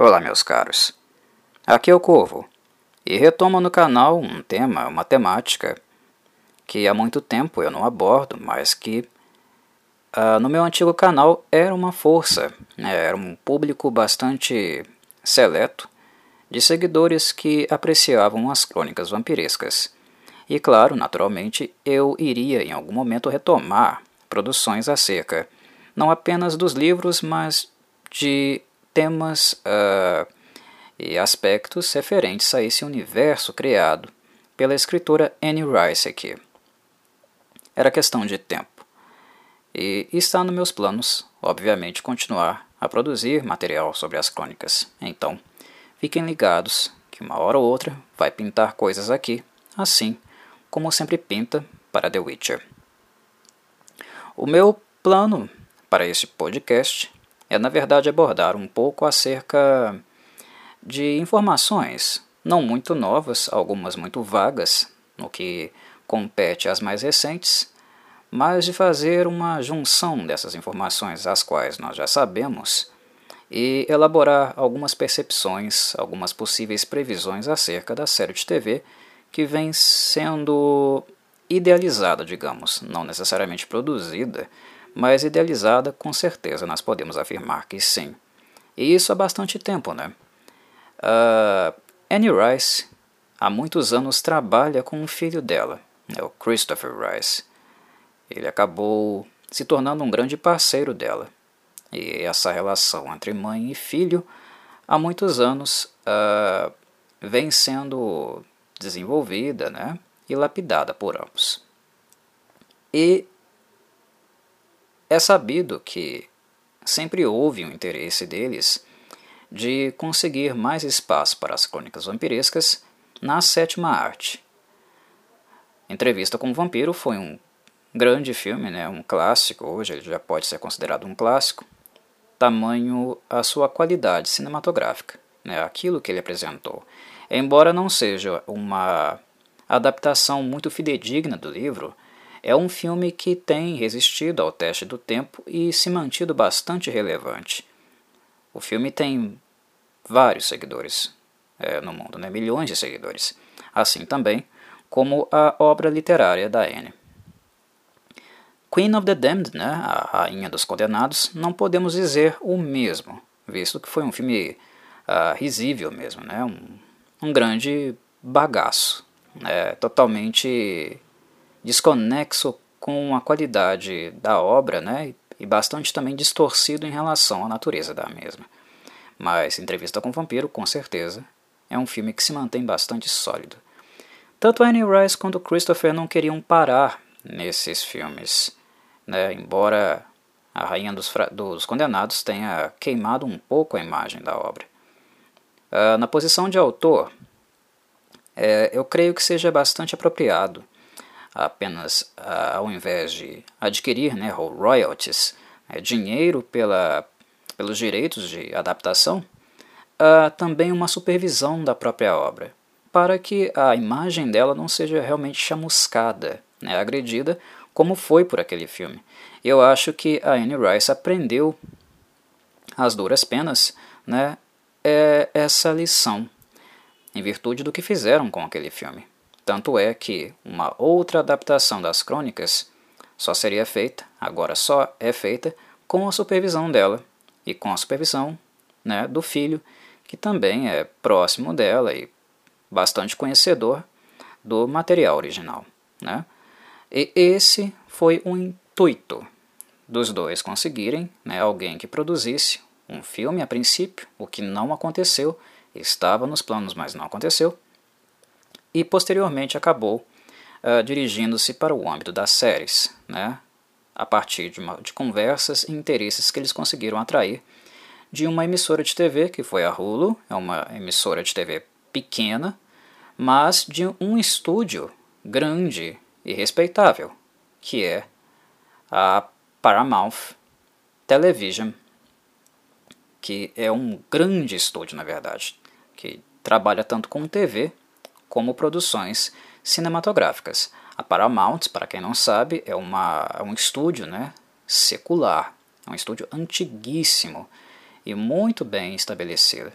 Olá, meus caros. Aqui é o Corvo e retomo no canal um tema, uma temática que há muito tempo eu não abordo, mas que uh, no meu antigo canal era uma força, né? era um público bastante seleto de seguidores que apreciavam as crônicas vampirescas. E claro, naturalmente, eu iria em algum momento retomar produções acerca não apenas dos livros, mas de temas uh, e aspectos referentes a esse universo criado pela escritora Anne Rice aqui. Era questão de tempo. E está nos meus planos, obviamente, continuar a produzir material sobre as crônicas. Então, fiquem ligados que uma hora ou outra vai pintar coisas aqui, assim como sempre pinta para The Witcher. O meu plano para este podcast é, na verdade, abordar um pouco acerca de informações, não muito novas, algumas muito vagas, no que compete às mais recentes, mas de fazer uma junção dessas informações, as quais nós já sabemos, e elaborar algumas percepções, algumas possíveis previsões acerca da série de TV que vem sendo idealizada, digamos, não necessariamente produzida, mas idealizada com certeza nós podemos afirmar que sim. E isso há bastante tempo, né? Uh, Annie Rice há muitos anos trabalha com um filho dela, é o Christopher Rice. Ele acabou se tornando um grande parceiro dela. E essa relação entre mãe e filho há muitos anos uh, vem sendo desenvolvida né, e lapidada por ambos. E é sabido que sempre houve um interesse deles de conseguir mais espaço para as crônicas vampirescas na sétima arte. Entrevista com o Vampiro foi um grande filme, né, um clássico, hoje ele já pode ser considerado um clássico, tamanho a sua qualidade cinematográfica, né, aquilo que ele apresentou. Embora não seja uma adaptação muito fidedigna do livro, é um filme que tem resistido ao teste do tempo e se mantido bastante relevante. O filme tem vários seguidores é, no mundo, né? milhões de seguidores, assim também como a obra literária da Anne. Queen of the Damned, né, a Rainha dos Condenados, não podemos dizer o mesmo, visto que foi um filme uh, risível mesmo, né, um, um grande bagaço, né, totalmente desconexo com a qualidade da obra né, e bastante também distorcido em relação à natureza da mesma. Mas Entrevista com o Vampiro, com certeza, é um filme que se mantém bastante sólido. Tanto Annie Rice quanto Christopher não queriam parar nesses filmes, né, embora a Rainha dos, dos, Condenados tenha queimado um pouco a imagem da obra. Uh, na posição de autor, é, eu creio que seja bastante apropriado apenas uh, ao invés de adquirir né, royalties, né, dinheiro pela, pelos direitos de adaptação, uh, também uma supervisão da própria obra, para que a imagem dela não seja realmente chamuscada, né, agredida, como foi por aquele filme. Eu acho que a Anne Rice aprendeu as duras penas né, é essa lição, em virtude do que fizeram com aquele filme. Tanto é que uma outra adaptação das crônicas só seria feita, agora só é feita, com a supervisão dela e com a supervisão né, do filho, que também é próximo dela e bastante conhecedor do material original. Né? E esse foi o intuito dos dois conseguirem né, alguém que produzisse um filme a princípio, o que não aconteceu, estava nos planos, mas não aconteceu e posteriormente acabou uh, dirigindo-se para o âmbito das séries, né, a partir de, uma, de conversas e interesses que eles conseguiram atrair de uma emissora de TV, que foi a Hulu, é uma emissora de TV pequena, mas de um estúdio grande e respeitável, que é a Paramount Television, que é um grande estúdio, na verdade, que trabalha tanto com TV como produções cinematográficas. A Paramount, para quem não sabe, é, uma, é um estúdio né, secular, é um estúdio antiguíssimo e muito bem estabelecido.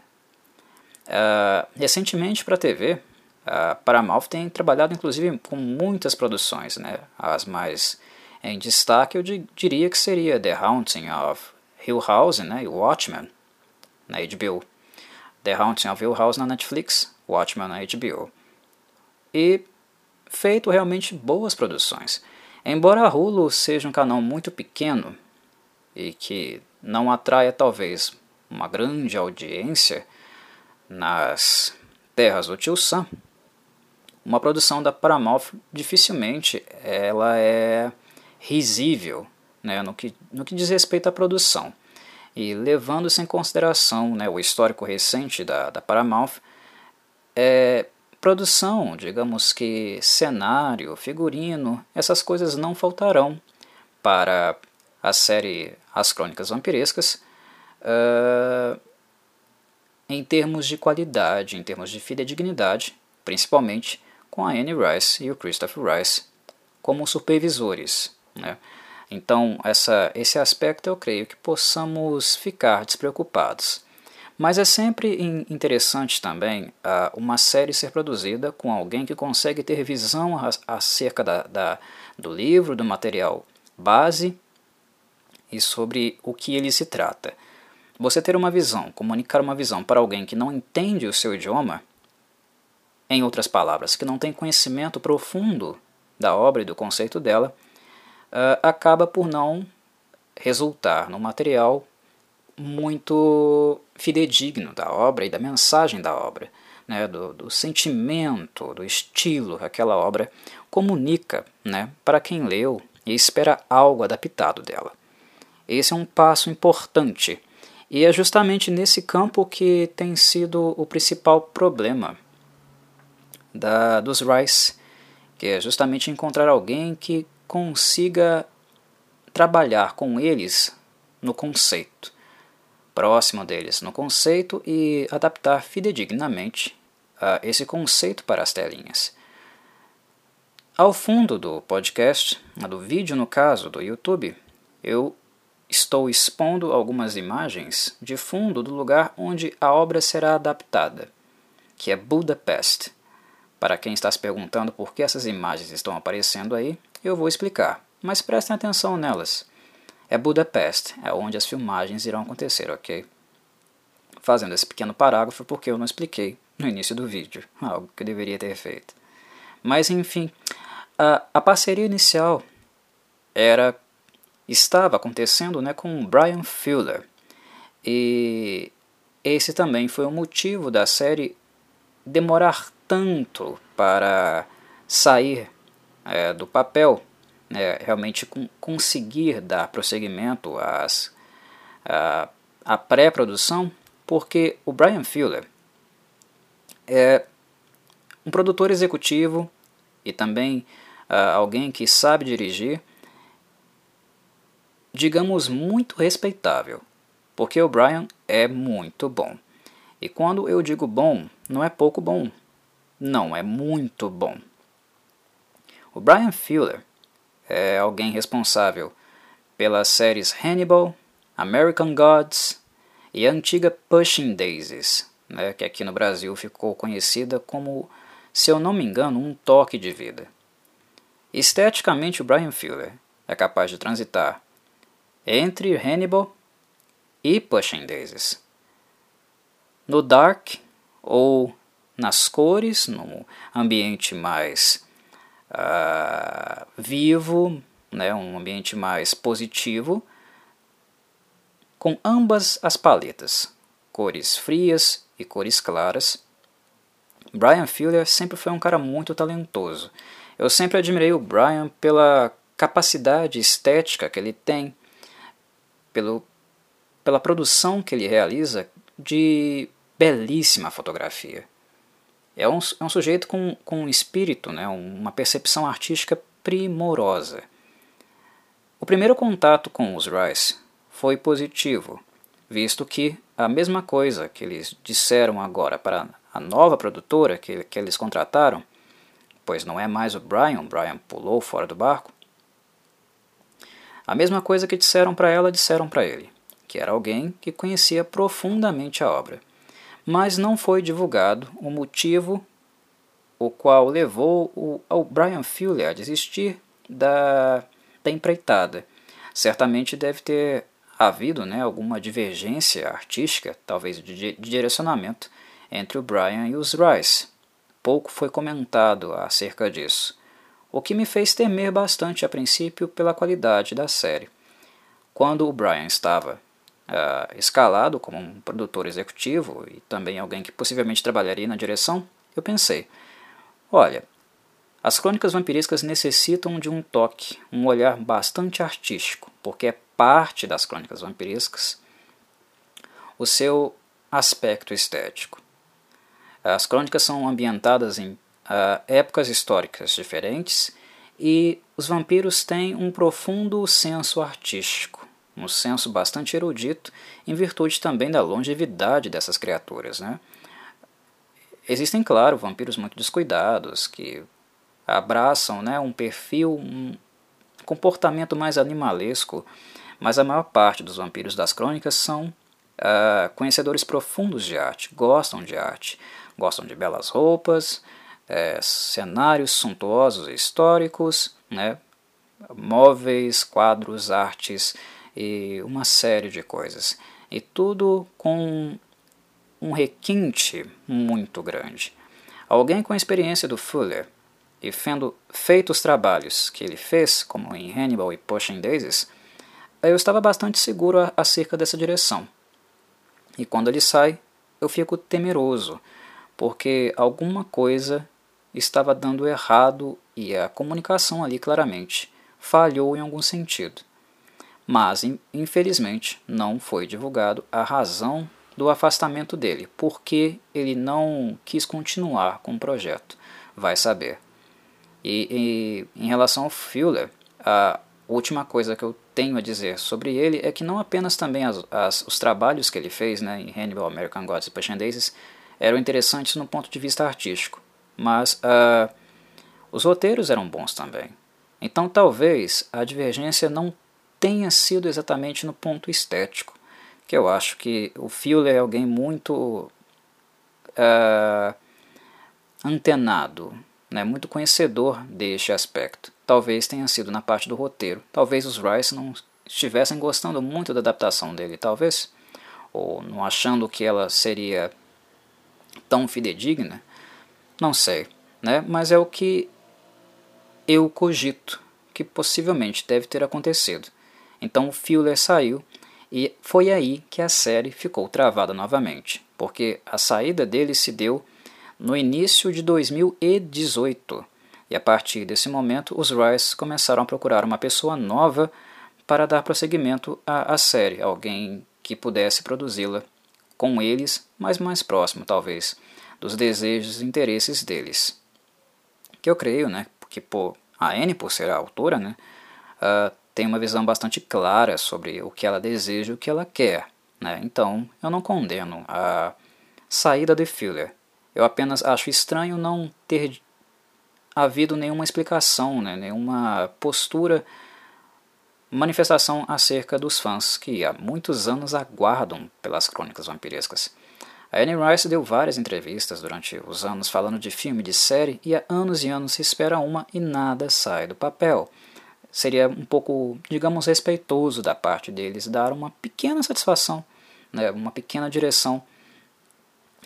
Uh, recentemente para a TV, a Paramount tem trabalhado inclusive com muitas produções, né? as mais em destaque eu diria que seria The Haunting of Hill House né? e Watchmen na HBO. The Haunting of Hill House na Netflix, Watchmen na HBO. E feito realmente boas produções. Embora a Hulu seja um canal muito pequeno e que não atraia talvez uma grande audiência nas terras do Tio Sam, uma produção da Paramount dificilmente ela é risível né, no, que, no que diz respeito à produção. E levando-se em consideração né, o histórico recente da, da Paramount, é, produção, digamos que cenário, figurino, essas coisas não faltarão para a série As Crônicas Vampirescas uh, em termos de qualidade, em termos de fidedignidade, principalmente com a Anne Rice e o Christopher Rice como supervisores. Né? Então, essa, esse aspecto eu creio que possamos ficar despreocupados. Mas é sempre interessante também uh, uma série ser produzida com alguém que consegue ter visão acerca da, da, do livro, do material base e sobre o que ele se trata. Você ter uma visão, comunicar uma visão para alguém que não entende o seu idioma, em outras palavras, que não tem conhecimento profundo da obra e do conceito dela, uh, acaba por não resultar no material muito fidedigno da obra e da mensagem da obra, né, do, do sentimento, do estilo que aquela obra comunica né, para quem leu e espera algo adaptado dela. Esse é um passo importante e é justamente nesse campo que tem sido o principal problema da, dos Rice, que é justamente encontrar alguém que consiga trabalhar com eles no conceito próximo deles no conceito e adaptar fidedignamente uh, esse conceito para as telinhas. Ao fundo do podcast, do vídeo no caso do YouTube, eu estou expondo algumas imagens de fundo do lugar onde a obra será adaptada, que é Budapest. Para quem está se perguntando por que essas imagens estão aparecendo aí, eu vou explicar, mas prestem atenção nelas é Budapeste, é onde as filmagens irão acontecer, ok? Fazendo esse pequeno parágrafo porque eu não expliquei no início do vídeo, algo que eu deveria ter feito. Mas enfim, a, a parceria inicial era estava acontecendo né, com Brian Fuller. E esse também foi o motivo da série demorar tanto para sair é, do papel é, realmente com, conseguir dar prosseguimento às, à, à pré-produção, porque o Brian Fuller é um produtor executivo e também uh, alguém que sabe dirigir, digamos, muito respeitável, porque o Brian é muito bom. E quando eu digo bom, não é pouco bom, não, é muito bom. O Brian Fuller é alguém responsável pelas séries Hannibal, American Gods e a antiga Pushing Daisies, né, que aqui no Brasil ficou conhecida como, se eu não me engano, um toque de vida. Esteticamente, o Brian Fuller é capaz de transitar entre Hannibal e Pushing Daisies. No dark ou nas cores, no ambiente mais uh, vivo, né, um ambiente mais positivo, com ambas as paletas, cores frias e cores claras. Brian Fuller sempre foi um cara muito talentoso. Eu sempre admirei o Brian pela capacidade estética que ele tem, pelo, pela produção que ele realiza de belíssima fotografia. É um, é um sujeito com, com um espírito, né, uma percepção artística primorosa. O primeiro contato com os Rice foi positivo, visto que a mesma coisa que eles disseram agora para a nova produtora que, que eles contrataram, pois não é mais o Brian, Brian pulou fora do barco, a mesma coisa que disseram para ela, disseram para ele, que era alguém que conhecia profundamente a obra. Mas não foi divulgado o motivo o qual levou o, Brian Fuller a desistir da, da empreitada. Certamente deve ter havido né, alguma divergência artística, talvez de, de direcionamento, entre o Brian e os Rice. Pouco foi comentado acerca disso, o que me fez temer bastante a princípio pela qualidade da série. Quando o Brian estava uh, escalado como um produtor executivo e também alguém que possivelmente trabalharia na direção, eu pensei: olha, as crônicas vampirescas necessitam de um toque, um olhar bastante artístico, porque é parte das crônicas vampirescas o seu aspecto estético. As crônicas são ambientadas em uh, épocas históricas diferentes e os vampiros têm um profundo senso artístico, um senso bastante erudito, em virtude também da longevidade dessas criaturas. Né? Existem, claro, vampiros muito descuidados, que abraçam né, um perfil, um comportamento mais animalesco, mas a maior parte dos vampiros das crônicas são uh, conhecedores profundos de arte, gostam de arte, gostam de belas roupas, é, cenários suntuosos e históricos, né, móveis, quadros, artes e uma série de coisas. E tudo com um requinte muito grande. Alguém com a experiência do Fuller e vendo feito os trabalhos que ele fez, como em Hannibal e Pushing Daisies, eu estava bastante seguro acerca dessa direção. E quando ele sai, eu fico temeroso, porque alguma coisa estava dando errado e a comunicação ali claramente falhou em algum sentido. Mas, infelizmente, não foi divulgado a razão do afastamento dele, porque ele não quis continuar com o projeto. Vai saber. E, e em relação ao Fuller, a última coisa que eu tenho a dizer sobre ele é que não apenas também as, as, os trabalhos que ele fez né, em Hannibal, American Gods e Passion Daisies eram interessantes no ponto de vista artístico, mas uh, os roteiros eram bons também. Então talvez a divergência não tenha sido exatamente no ponto estético, que eu acho que o Fuller é alguém muito uh, antenado, né, muito conhecedor deste aspecto. Talvez tenha sido na parte do roteiro. Talvez os Rice não estivessem gostando muito da adaptação dele, talvez, ou não achando que ela seria tão fidedigna. Não sei, né? Mas é o que eu cogito que possivelmente deve ter acontecido. Então o Fuller saiu e foi aí que a série ficou travada novamente, porque a saída dele se deu no início de 2018. E a partir desse momento, os Rice começaram a procurar uma pessoa nova para dar prosseguimento à, à série, alguém que pudesse produzi-la com eles, mas mais próximo, talvez, dos desejos e interesses deles. Que eu creio, né, que por a Anne, por ser a autora, né, uh, tem uma visão bastante clara sobre o que ela deseja e o que ela quer. Né? Então, eu não condeno a saída de Fuller. Eu apenas acho estranho não ter havido nenhuma explicação, né, nenhuma postura, manifestação acerca dos fãs que há muitos anos aguardam pelas crônicas vampirescas. A Anne Rice deu várias entrevistas durante os anos falando de filme de série e há anos e anos se espera uma e nada sai do papel. Seria um pouco, digamos, respeitoso da parte deles dar uma pequena satisfação, né, uma pequena direção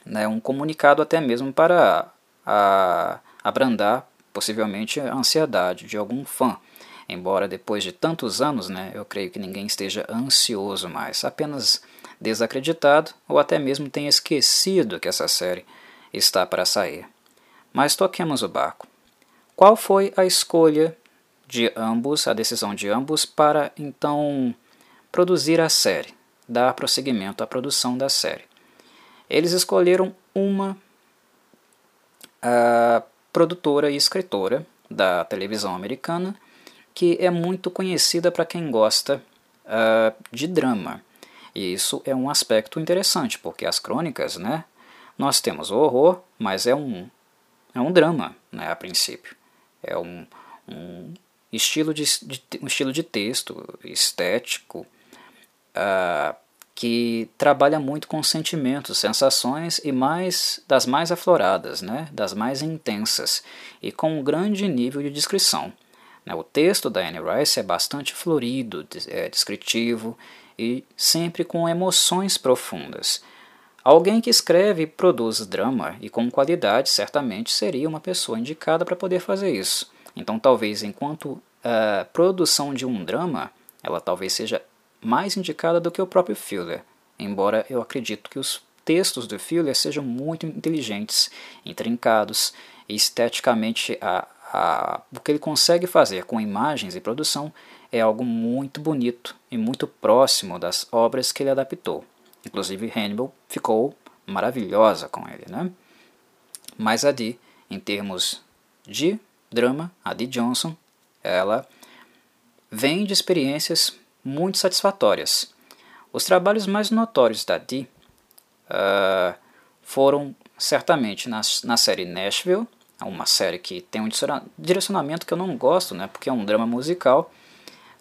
né, um comunicado até mesmo para a, abrandar possivelmente a ansiedade de algum fã. Embora depois de tantos anos, né, eu creio que ninguém esteja ansioso mais, apenas desacreditado ou até mesmo tenha esquecido que essa série está para sair. Mas toquemos o barco. Qual foi a escolha de ambos, a decisão de ambos para então produzir a série, dar prosseguimento à produção da série? Eles escolheram uma produtora e escritora da televisão americana que é muito conhecida para quem gosta uh, de drama. E isso é um aspecto interessante, porque as crônicas, né, nós temos o horror, mas é um, é um drama, né, a princípio. É um, um, estilo, de, de um estilo de texto estético uh, que trabalha muito com sentimentos, sensações e mais das mais afloradas, né, das mais intensas e com um grande nível de descrição. Né. O texto da Anne Rice é bastante florido, é descritivo e sempre com emoções profundas. Alguém que escreve e produz drama e com qualidade certamente seria uma pessoa indicada para poder fazer isso. Então, talvez enquanto a produção de um drama, ela talvez seja mais indicada do que o próprio Fuller, embora eu acredito que os textos do Fuller sejam muito inteligentes, intrincados esteticamente a, a, o que ele consegue fazer com imagens e produção é algo muito bonito e muito próximo das obras que ele adaptou. Inclusive Hannibal ficou maravilhosa com ele, né? Mas a Dee, em termos de drama, a Dee Johnson, ela vem de experiências muito satisfatórias. Os trabalhos mais notórios da Dee uh, foram certamente na, na série Nashville, uma série que tem um direcionamento que eu não gosto, né, porque é um drama musical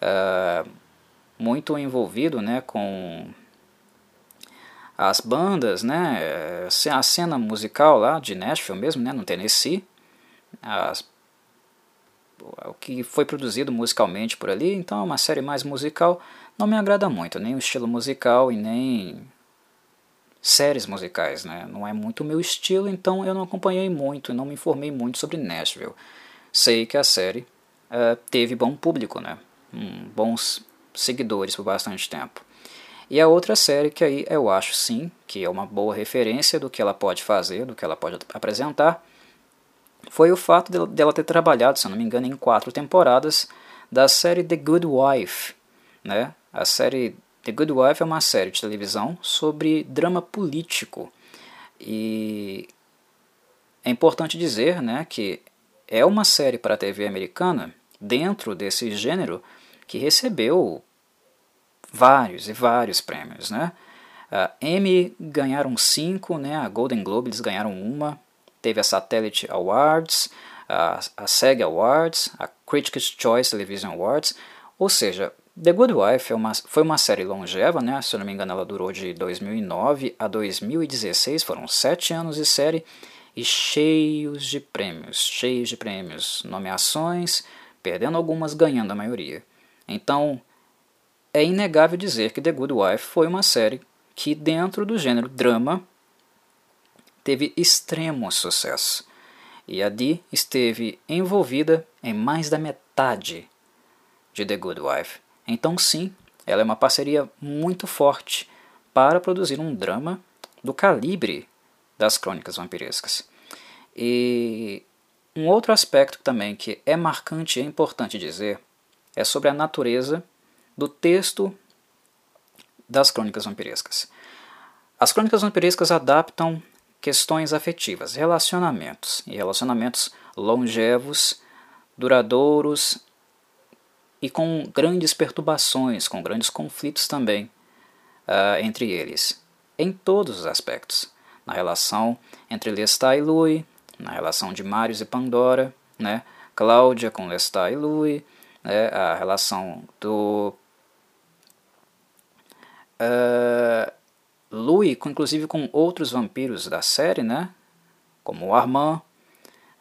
uh, muito envolvido né, com as bandas, né, a cena musical lá de Nashville mesmo, né, no Tennessee, as o que foi produzido musicalmente por ali, então é uma série mais musical, não me agrada muito, nem o estilo musical e nem séries musicais, né? Não é muito o meu estilo, então eu não acompanhei muito, não me informei muito sobre Nashville. Sei que a série uh, teve bom público, né? Um, bons seguidores por bastante tempo. E a outra série que aí eu acho sim que é uma boa referência do que ela pode fazer, do que ela pode apresentar, foi o fato dela ter trabalhado, se não me engano, em quatro temporadas da série The Good Wife. Né? A série The Good Wife é uma série de televisão sobre drama político. E é importante dizer né, que é uma série para a TV americana, dentro desse gênero, que recebeu vários e vários prêmios. Né? A Emmy ganharam cinco, né? a Golden Globe eles ganharam uma, teve a Satellite Awards, a, a SEG Awards, a Critics' Choice Television Awards, ou seja, The Good Wife é uma, foi uma série longeva, né? se eu não me engano ela durou de 2009 a 2016, foram sete anos de série e cheios de prêmios, cheios de prêmios, nomeações, perdendo algumas, ganhando a maioria. Então, é inegável dizer que The Good Wife foi uma série que, dentro do gênero drama, teve extremo sucesso, e a Dee esteve envolvida em mais da metade de The Good Wife. Então, sim, ela é uma parceria muito forte para produzir um drama do calibre das crônicas vampirescas. E um outro aspecto também que é marcante e é importante dizer é sobre a natureza do texto das crônicas vampirescas. As crônicas vampirescas adaptam questões afetivas, relacionamentos e relacionamentos longevos, duradouros e com grandes perturbações, com grandes conflitos também uh, entre eles, em todos os aspectos, na relação entre Lestat e Louis, na relação de Marius e Pandora, né, Cláudia com Lestat e Louis, né, a relação do uh, Louis, inclusive com outros vampiros da série, né? como o Armand,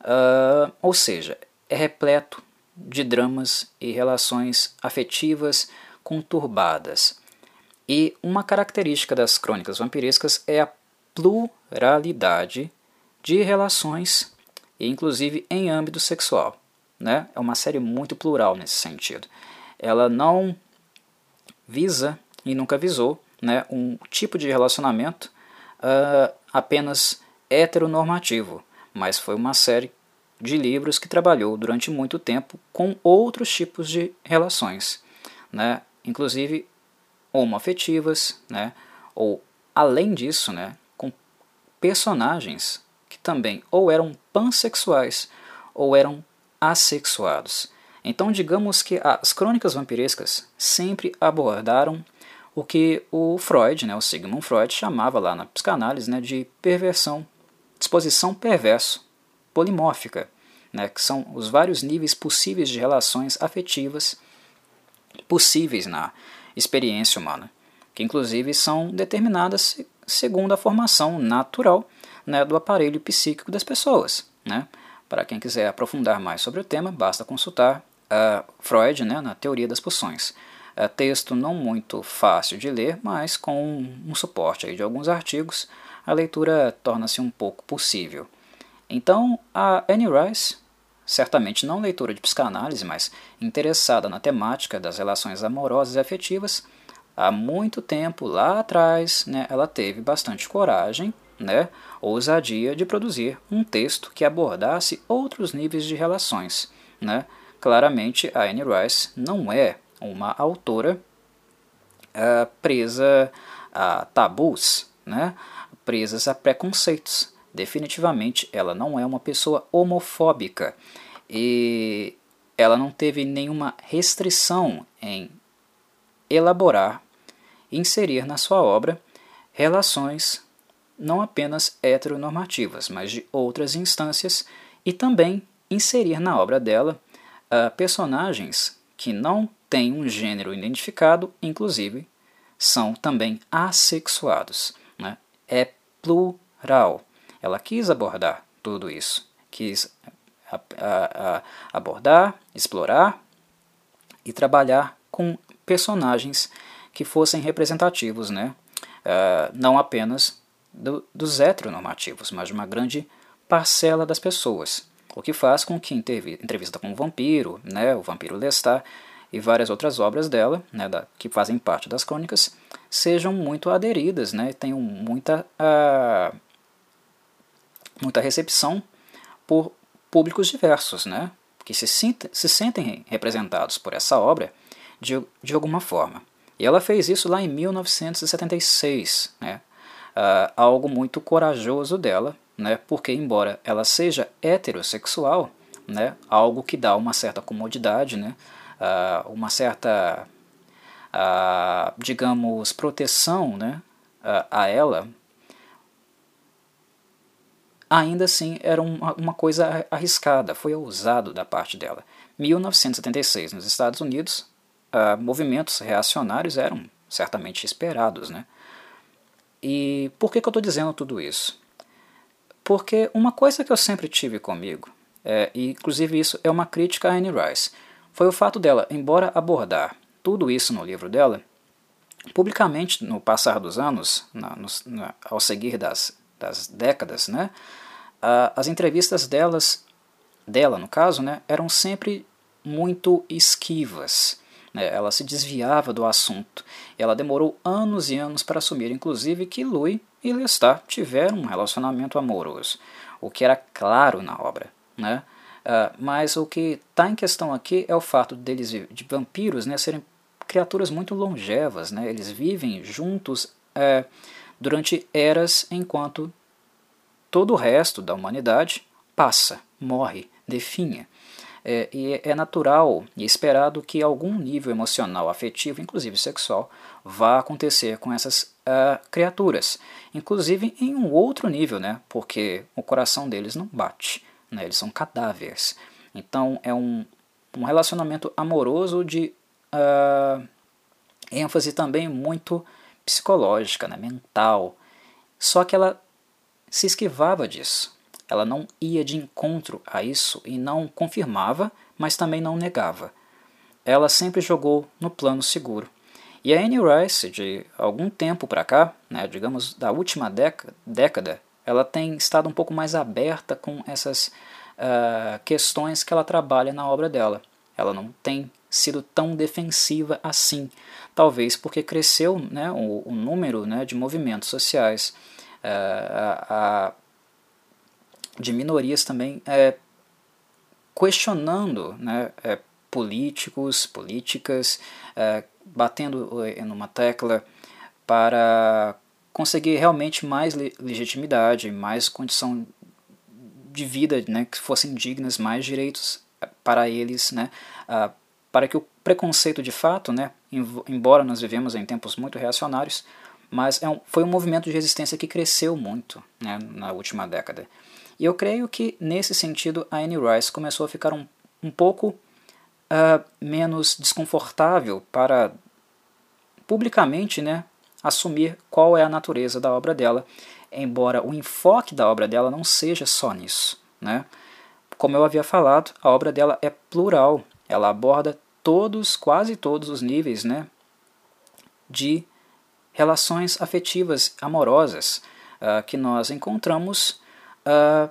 uh, ou seja, é repleto de dramas e relações afetivas conturbadas. E uma característica das crônicas vampirescas é a pluralidade de relações, inclusive em âmbito sexual. Né? É uma série muito plural nesse sentido. Ela não visa e nunca visou né, um tipo de relacionamento uh, apenas heteronormativo, mas foi uma série de livros que trabalhou durante muito tempo com outros tipos de relações, né, inclusive homoafetivas, né, ou além disso, né, com personagens que também ou eram pansexuais ou eram assexuados. Então, digamos que as crônicas vampirescas sempre abordaram o que o Freud, né, o Sigmund Freud, chamava lá na psicanálise né, de perversão, disposição perverso, polimórfica, né, que são os vários níveis possíveis de relações afetivas possíveis na experiência humana. que inclusive são determinadas segundo a formação natural né, do aparelho psíquico das pessoas. Né? Para quem quiser aprofundar mais sobre o tema, basta consultar uh, Freud né, na teoria das pulsões. Uh, texto não muito fácil de ler, mas com um, um suporte aí de alguns artigos, a leitura torna-se um pouco possível. Então, a Annie Rice, certamente não leitora de psicanálise, mas interessada na temática das relações amorosas e afetivas, há muito tempo lá atrás, né, ela teve bastante coragem, né, ousadia de produzir um texto que abordasse outros níveis de relações. Né. Claramente, a Anne Rice não é uma autora uh, presa a tabus, né, presas a preconceitos. Definitivamente, ela não é uma pessoa homofóbica e ela não teve nenhuma restrição em elaborar inserir na sua obra relações não apenas heteronormativas, mas de outras instâncias e também inserir na obra dela uh, personagens que não têm um gênero identificado, inclusive são também assexuados. Né? É plural. Ela quis abordar tudo isso, quis a, a, a abordar, explorar e trabalhar com personagens que fossem representativos, né? Uh, não apenas do, dos heteronormativos, mas de uma grande parcela das pessoas. O que faz com que entrevista com o vampiro, né, o vampiro Lestat e várias outras obras dela, né, da, que fazem parte das crônicas, sejam muito aderidas, né, tenham muita, uh, muita recepção por públicos diversos, né, que se, se sentem representados por essa obra de, de alguma forma. E ela fez isso lá em 1976, né? Uh, algo muito corajoso dela, né? porque embora ela seja heterossexual, né? algo que dá uma certa comodidade, né? Uh, uma certa, uh, digamos, proteção né? a ela, ainda assim era uma, uma coisa arriscada, foi ousado da parte dela. 1976, nos Estados Unidos, uh, movimentos reacionários eram certamente esperados. Né? E por que, que eu estou dizendo tudo isso? Porque uma coisa que eu sempre tive comigo, é, e inclusive isso é uma crítica a Anne Rice, foi o fato dela, embora abordar tudo isso no livro dela, publicamente no passar dos anos, na, no, na, ao seguir das, das décadas, né, uh, as entrevistas delas, dela no caso, né, eram sempre muito esquivas. Né? Ela se desviava do assunto. Ela demorou anos e anos para assumir, inclusive, que Louis e Lestat tiveram um relacionamento amoroso, o que era claro na obra. Né? Uh, mas o que está em questão aqui é o fato deles, de vampiros, né, serem criaturas muito longevas. Né? Eles vivem juntos é, durante eras, enquanto todo o resto da humanidade passa, morre, definha. É, e é natural e esperado que algum nível emocional, afetivo, inclusive sexual, vá acontecer com essas uh, criaturas. Inclusive em um outro nível, né? porque o coração deles não bate, né? eles são cadáveres. Então é um, um relacionamento amoroso de uh, ênfase também muito psicológica, né? mental. Só que ela se esquivava disso. Ela não ia de encontro a isso e não confirmava, mas também não negava. Ela sempre jogou no plano seguro. E a Anne Rice, de algum tempo para cá, né, digamos da última década, ela tem estado um pouco mais aberta com essas uh, questões que ela trabalha na obra dela. Ela não tem sido tão defensiva assim, talvez porque cresceu né, o, o número né, de movimentos sociais. Uh, a, a de minorias também é, questionando né, é, políticos, políticas, é, batendo é, numa tecla para conseguir realmente mais legitimidade, mais condição de vida, né, que fossem dignas, mais direitos é, para eles, né, para que o preconceito de fato, né, embora nós vivemos em tempos muito reacionários, mas é um, foi um movimento de resistência que cresceu muito né, na última década. E eu creio que, nesse sentido, a Anne Rice começou a ficar um, um pouco uh, menos desconfortável para publicamente né, assumir qual é a natureza da obra dela, embora o enfoque da obra dela não seja só nisso. Né? Como eu havia falado, a obra dela é plural, ela aborda todos, quase todos os níveis né, de relações afetivas amorosas uh, que nós encontramos uh,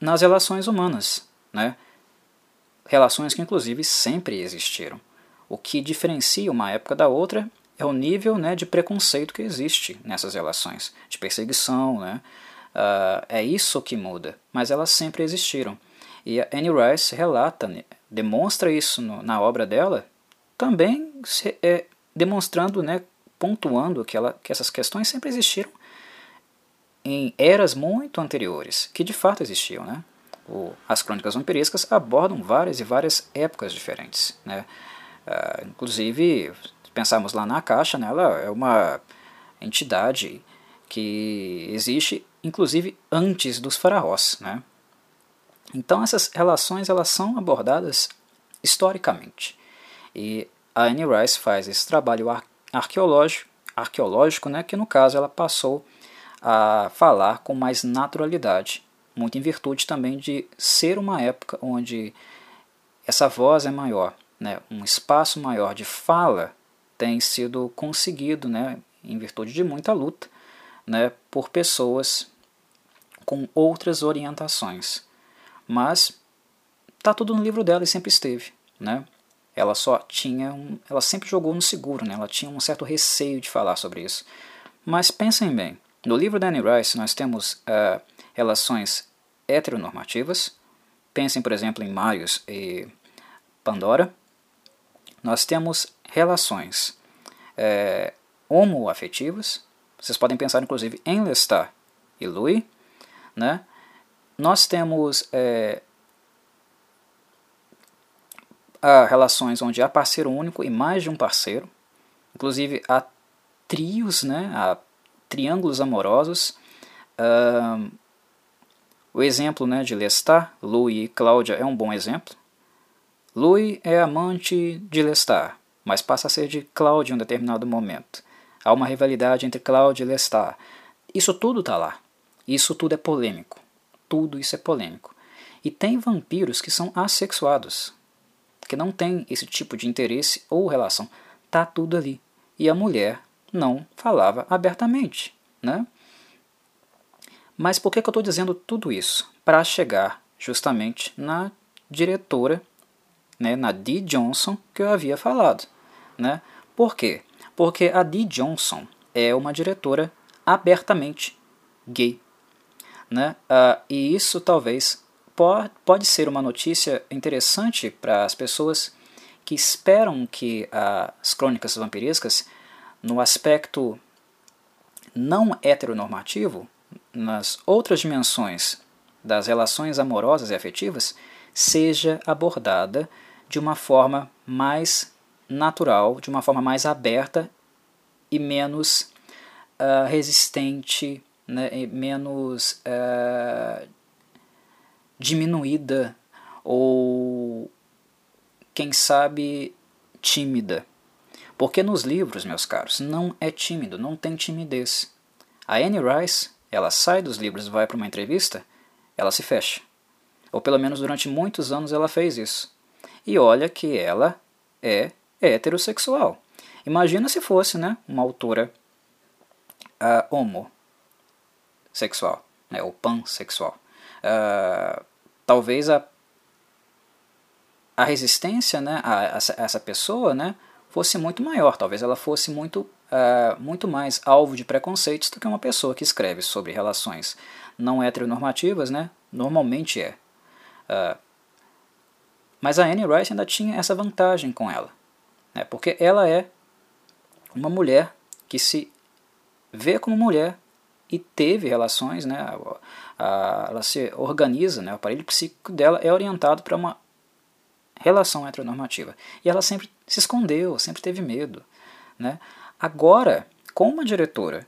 nas relações humanas. Né? Relações que, inclusive, sempre existiram. O que diferencia uma época da outra é o nível né, de preconceito que existe nessas relações, de perseguição. Né? Uh, é isso que muda, mas elas sempre existiram. E a Anne Rice relata, né, demonstra isso no, na obra dela, também se, é, demonstrando, né, pontuando que, ela, que essas questões sempre existiram em eras muito anteriores, que de fato existiam. Né? O, as crônicas vampirescas abordam várias e várias épocas diferentes. Né? Uh, inclusive, pensarmos lá na caixa, né, ela é uma entidade que existe inclusive antes dos faraós. Né? Então essas relações elas são abordadas historicamente. E a Anne Rice faz esse trabalho arqueológico, arqueológico né, que no caso ela passou a falar com mais naturalidade, muito em virtude também de ser uma época onde essa voz é maior, né, um espaço maior de fala tem sido conseguido, né, em virtude de muita luta, né, por pessoas com outras orientações. Mas tá tudo no livro dela e sempre esteve, né? Ela só tinha um, ela sempre jogou no seguro, né? Ela tinha um certo receio de falar sobre isso. Mas pensem bem, no livro da Anne Rice nós temos uh, relações heteronormativas. Pensem, por exemplo, em Marius e Pandora. Nós temos relações é, homoafetivas. Vocês podem pensar, inclusive, em Lestat e Louis. Né? Nós temos é, relações onde há parceiro único e mais de um parceiro. Inclusive, há trios, né? há triângulos amorosos. Uh, o exemplo né, de Lestat, Louis e Cláudia é um bom exemplo. Louis é amante de Lestat, mas passa a ser de Cláudia em um determinado momento. Há uma rivalidade entre Cláudia e Lestat. Isso tudo está lá. Isso tudo é polêmico. Tudo isso é polêmico. E tem vampiros que são assexuados, que não têm esse tipo de interesse ou relação. Tá tudo ali. E a mulher não falava abertamente, né? Mas por que, que eu estou dizendo tudo isso? Para chegar justamente na diretora, né, na Dee Johnson, que eu havia falado. Né? Por quê? Porque a Dee Johnson é uma diretora abertamente gay. Né? Uh, e isso talvez pode, pode ser uma notícia interessante para as pessoas que esperam que as crônicas vampirescas, no aspecto não heteronormativo, nas outras dimensões das relações amorosas e afetivas, seja abordada de uma forma mais natural, de uma forma mais aberta e menos uh, resistente né, menos é, diminuída ou, quem sabe, tímida. Porque nos livros, meus caros, não é tímido, não tem timidez. A Anne Rice, ela sai dos livros e vai para uma entrevista, ela se fecha. Ou pelo menos durante muitos anos ela fez isso. E olha que ela é heterossexual. Imagina se fosse né, uma autora uh, homo sexual, né, ou pansexual. Uh, talvez a, a resistência né, a, essa, essa pessoa né, fosse muito maior, talvez ela fosse muito, uh, muito mais alvo de preconceitos do que uma pessoa que escreve sobre relações não heteronormativas, né, normalmente é. Uh, mas a Anne Rice ainda tinha essa vantagem com ela, né, porque ela é uma mulher que se vê como mulher e teve relações, né, ela se organiza, né, o aparelho psíquico dela é orientado para uma relação heteronormativa. E ela sempre se escondeu, sempre teve medo. Né? Agora, com uma diretora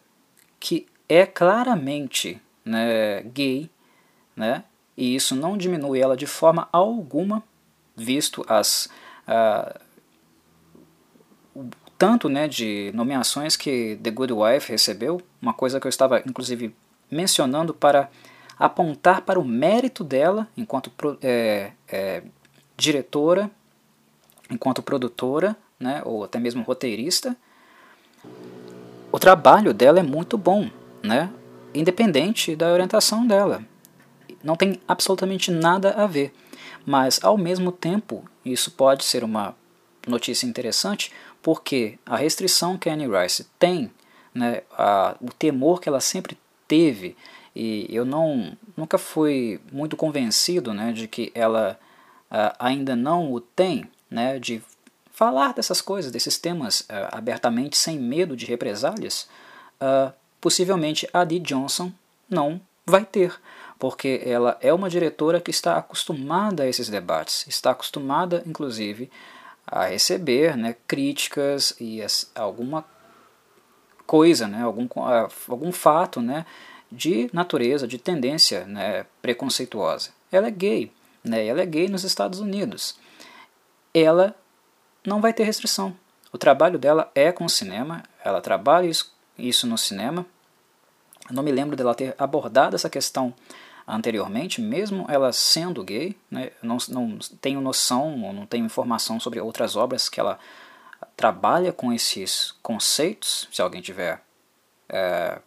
que é claramente né, gay, né, e isso não diminui ela de forma alguma, visto as, uh, tanto né, de nomeações que The Good Wife recebeu, uma coisa que eu estava inclusive mencionando para apontar para o mérito dela enquanto é, é, diretora, enquanto produtora, né, ou até mesmo roteirista. O trabalho dela é muito bom, né, independente da orientação dela. Não tem absolutamente nada a ver. Mas, ao mesmo tempo, isso pode ser uma notícia interessante, porque a restrição que a Annie Rice tem, né, a, o temor que ela sempre teve, e eu não nunca fui muito convencido né, de que ela a, ainda não o tem, né, de falar dessas coisas, desses temas abertamente, sem medo de represálias, possivelmente a Dee Johnson não vai ter, porque ela é uma diretora que está acostumada a esses debates, está acostumada, inclusive, a receber né, críticas e as, alguma coisa, né, algum, algum fato né, de natureza, de tendência né, preconceituosa. Ela é gay, né, ela é gay nos Estados Unidos. Ela não vai ter restrição. O trabalho dela é com o cinema, ela trabalha isso, no cinema. Eu não me lembro dela ter abordado essa questão anteriormente, mesmo ela sendo gay, né, não, não tenho noção, não tenho informação sobre outras obras que ela trabalha com esses conceitos. Se alguém tiver é,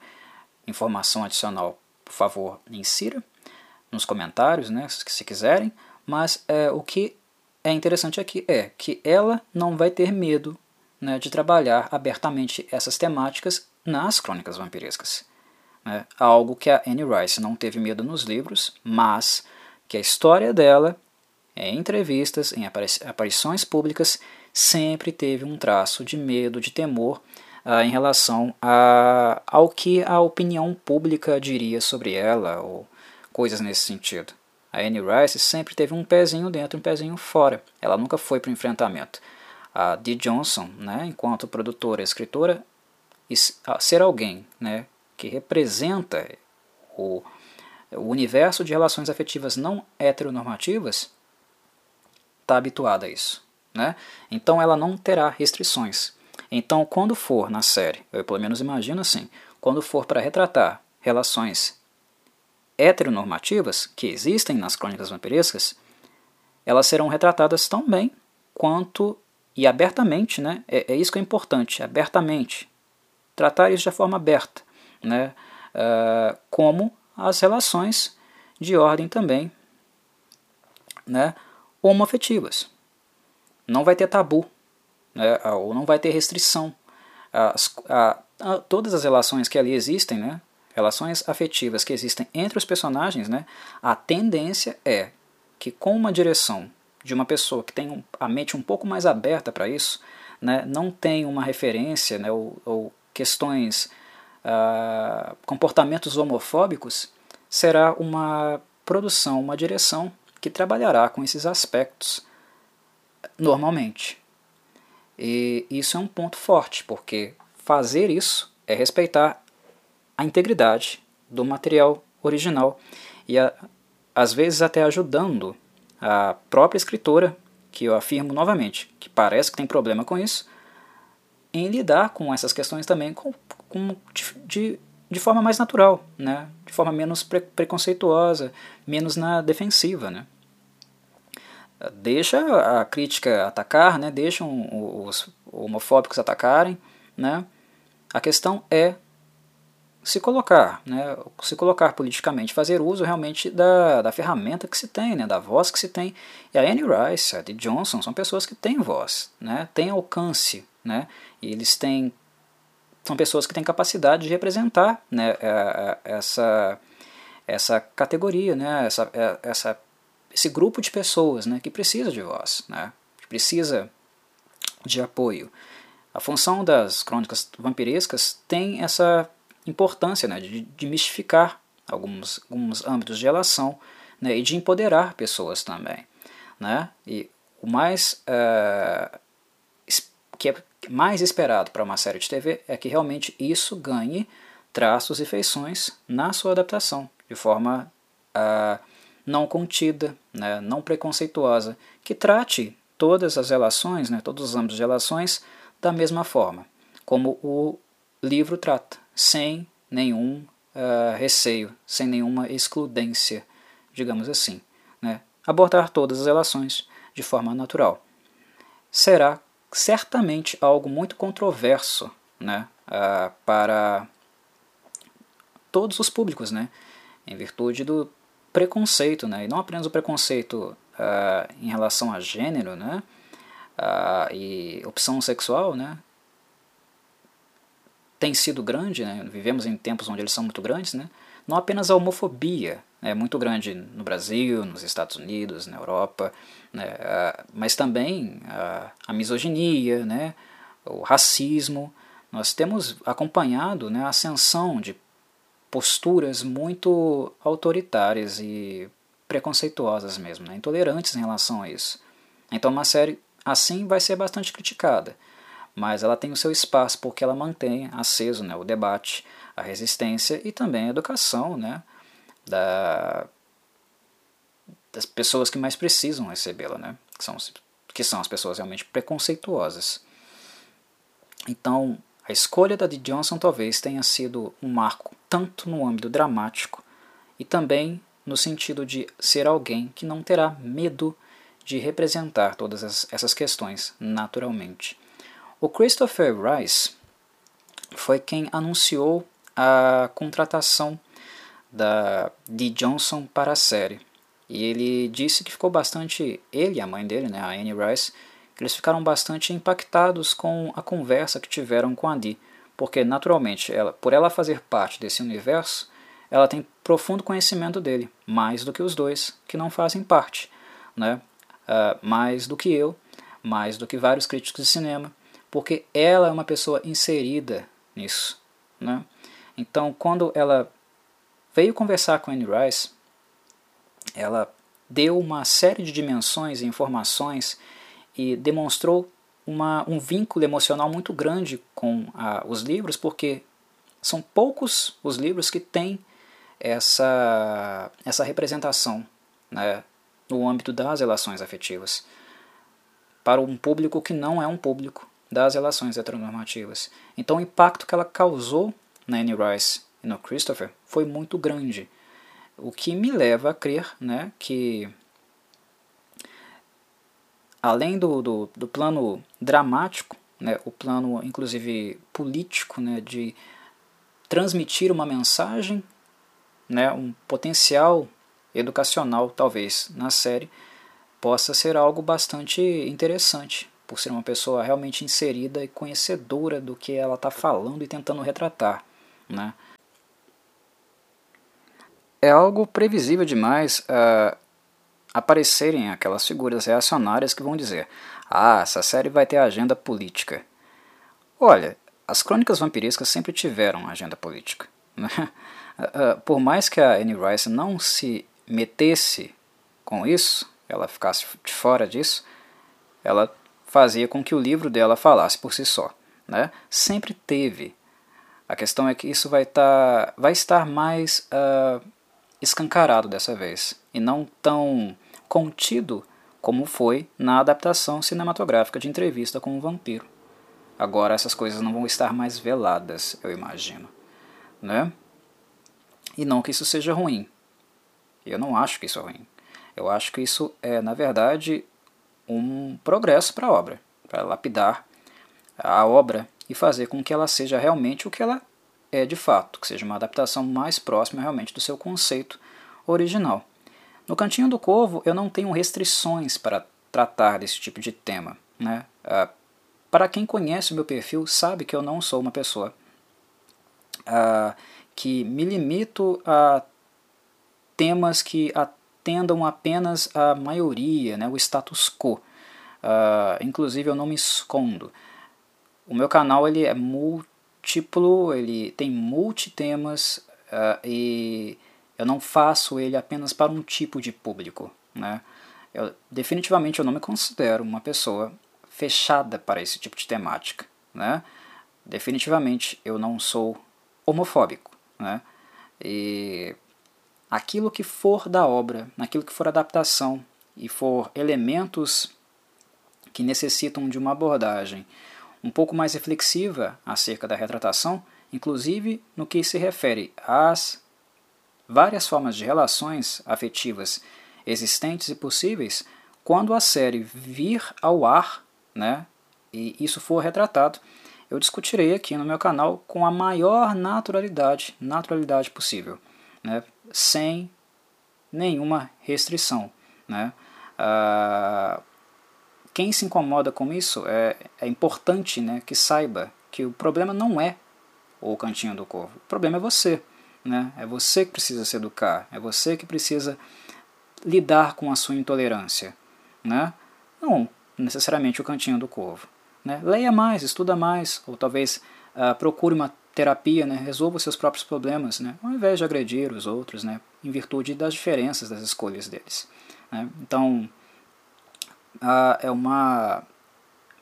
informação adicional, por favor, insira nos comentários, né, se quiserem. Mas é, o que é interessante aqui é que ela não vai ter medo né, de trabalhar abertamente essas temáticas nas crônicas vampirescas. Né? Algo que a Anne Rice não teve medo nos livros, mas que a história dela, em entrevistas, em aparições públicas, sempre teve um traço de medo, de temor uh, em relação a, ao que a opinião pública diria sobre ela, ou coisas nesse sentido. A Anne Rice sempre teve um pezinho dentro, um pezinho fora. Ela nunca foi para o enfrentamento. A Dee Johnson, né, enquanto produtora e escritora, ser alguém né, que representa o, o universo de relações afetivas não heteronormativas, está habituada a isso. Né? Então ela não terá restrições. Então, quando for na série, eu pelo menos imagino assim, quando for para retratar relações heteronormativas que existem nas crônicas vampirescas, elas serão retratadas tão bem quanto e abertamente, né? É, é isso que é importante, abertamente. Tratar isso de forma aberta né, uh, como as relações de ordem também né, homoafetivas. Não vai ter tabu, né, ou não vai ter restrição. As, a, a, todas as relações que ali existem, né, relações afetivas que existem entre os personagens, né, a tendência é que com uma direção de uma pessoa que tem a mente um pouco mais aberta para isso, né, não tem uma referência né, ou, ou questões uh, comportamentos homofóbicos, será uma produção, uma direção que trabalhará com esses aspectos normalmente. E isso é um ponto forte, porque fazer isso é respeitar a integridade do material original e a, às vezes até ajudando a própria escritora, que eu afirmo novamente, que parece que tem problema com isso, em lidar com essas questões também com, com, de, de forma mais natural, né? de forma menos pre preconceituosa, menos na defensiva. Né? Deixa a crítica atacar, né? deixam os homofóbicos atacarem. Né? A questão é se colocar, né, se colocar politicamente, fazer uso realmente da, da ferramenta que se tem, né, da voz que se tem. E a Anne Rice, a Dee Johnson são pessoas que têm voz, né, têm alcance, né, e eles têm são pessoas que têm capacidade de representar né, essa, essa categoria, né, essa, essa, esse grupo de pessoas né, que precisa de voz, né, que precisa de apoio. A função das crônicas vampirescas tem essa importância né, de, de mistificar alguns, alguns âmbitos de relação né, e de empoderar pessoas também. Né? E o mais uh, que é mais esperado para uma série de TV é que realmente isso ganhe traços e feições na sua adaptação, de forma uh, não contida, né, não preconceituosa, que trate todas as relações, né, todos os âmbitos de relações da mesma forma como o livro trata, sem nenhum uh, receio, sem nenhuma excludência, digamos assim. Né? Abordar todas as relações de forma natural. Será certamente algo muito controverso né? Uh, para todos os públicos, né? em virtude do preconceito, né? e não apenas o preconceito uh, em relação a gênero né? e opção sexual, né? Tem sido grande, né? vivemos em tempos onde eles são muito grandes, né? não apenas a homofobia é muito grande no Brasil, nos Estados Unidos, na Europa, né? mas também a, a misoginia, né? o racismo. Nós temos acompanhado né, a ascensão de posturas muito autoritárias e preconceituosas mesmo, né? intolerantes em relação a isso. Então uma série assim vai ser bastante criticada mas ela tem o seu espaço porque ela mantém aceso né, o debate, a resistência e também a educação né, da, das pessoas que mais precisam recebê-la, né, que, são, que são as pessoas realmente preconceituosas. Então, a escolha da Dee Johnson talvez tenha sido um marco tanto no âmbito dramático e também no sentido de ser alguém que não terá medo de representar todas essas questões naturalmente. O Christopher Rice foi quem anunciou a contratação da de Johnson para a série. E ele disse que ficou bastante, ele e a mãe dele, né, a Annie Rice, eles ficaram bastante impactados com a conversa que tiveram com a Dee, porque naturalmente, ela, por ela fazer parte desse universo, ela tem profundo conhecimento dele, mais do que os dois que não fazem parte, né? Uh, mais do que eu, mais do que vários críticos de cinema, porque ela é uma pessoa inserida nisso. Né? Então, quando ela veio conversar com Anne Rice, ela deu uma série de dimensões e informações e demonstrou uma, um vínculo emocional muito grande com a, os livros, porque são poucos os livros que têm essa, essa representação né, no âmbito das relações afetivas para um público que não é um público das relações heteronormativas. Então o impacto que ela causou na Anne Rice e no Christopher foi muito grande, o que me leva a crer né, que além do, do, do plano dramático, né, o plano inclusive político né, de transmitir uma mensagem, né, um potencial educacional talvez na série, possa ser algo bastante interessante por ser uma pessoa realmente inserida e conhecedora do que ela está falando e tentando retratar. Né? É algo previsível demais uh, aparecerem aquelas figuras reacionárias que vão dizer: Ah, essa série vai ter agenda política. Olha, as crônicas vampirescas sempre tiveram agenda política. Né? Uh, por mais que a Anne Rice não se metesse com isso, ela ficasse de fora disso, ela fazia com que o livro dela falasse por si só. Né? Sempre teve. A questão é que isso vai, tá, vai estar mais uh, escancarado dessa vez e não tão contido como foi na adaptação cinematográfica de Entrevista com o Vampiro. Agora essas coisas não vão estar mais veladas, eu imagino. Né? E não que isso seja ruim. Eu não acho que isso é ruim. Eu acho que isso é, na verdade, um progresso para a obra, para lapidar a obra e fazer com que ela seja realmente o que ela é de fato, que seja uma adaptação mais próxima realmente do seu conceito original. No Cantinho do Corvo, eu não tenho restrições para tratar desse tipo de tema. Né? Ah, para quem conhece o meu perfil, sabe que eu não sou uma pessoa ah, que me limito a temas que atendam apenas a maioria, né, o status quo. Uh, inclusive eu não me escondo. O meu canal ele é múltiplo, ele tem multitemas uh, e eu não faço ele apenas para um tipo de público. Né? Eu, definitivamente eu não me considero uma pessoa fechada para esse tipo de temática. Né? Definitivamente eu não sou homofóbico. Né? E aquilo que for da obra, naquilo que for adaptação e for elementos que necessitam de uma abordagem um pouco mais reflexiva acerca da retratação, inclusive no que se refere às várias formas de relações afetivas existentes e possíveis quando a série vir ao ar, né, e isso for retratado, eu discutirei aqui no meu canal com a maior naturalidade, naturalidade possível, né, sem nenhuma restrição, né. Ah, quem se incomoda com isso é, é importante, né, que saiba que o problema não é o cantinho do corvo, o problema é você, né, é você que precisa se educar, é você que precisa lidar com a sua intolerância, né? Não necessariamente o cantinho do corvo. Né? Leia mais, estuda mais, ou talvez uh, procure uma terapia, né? resolva os seus próprios problemas, né? ao invés de agredir os outros, né? em virtude das diferenças das escolhas deles. Né? Então, uh, é uma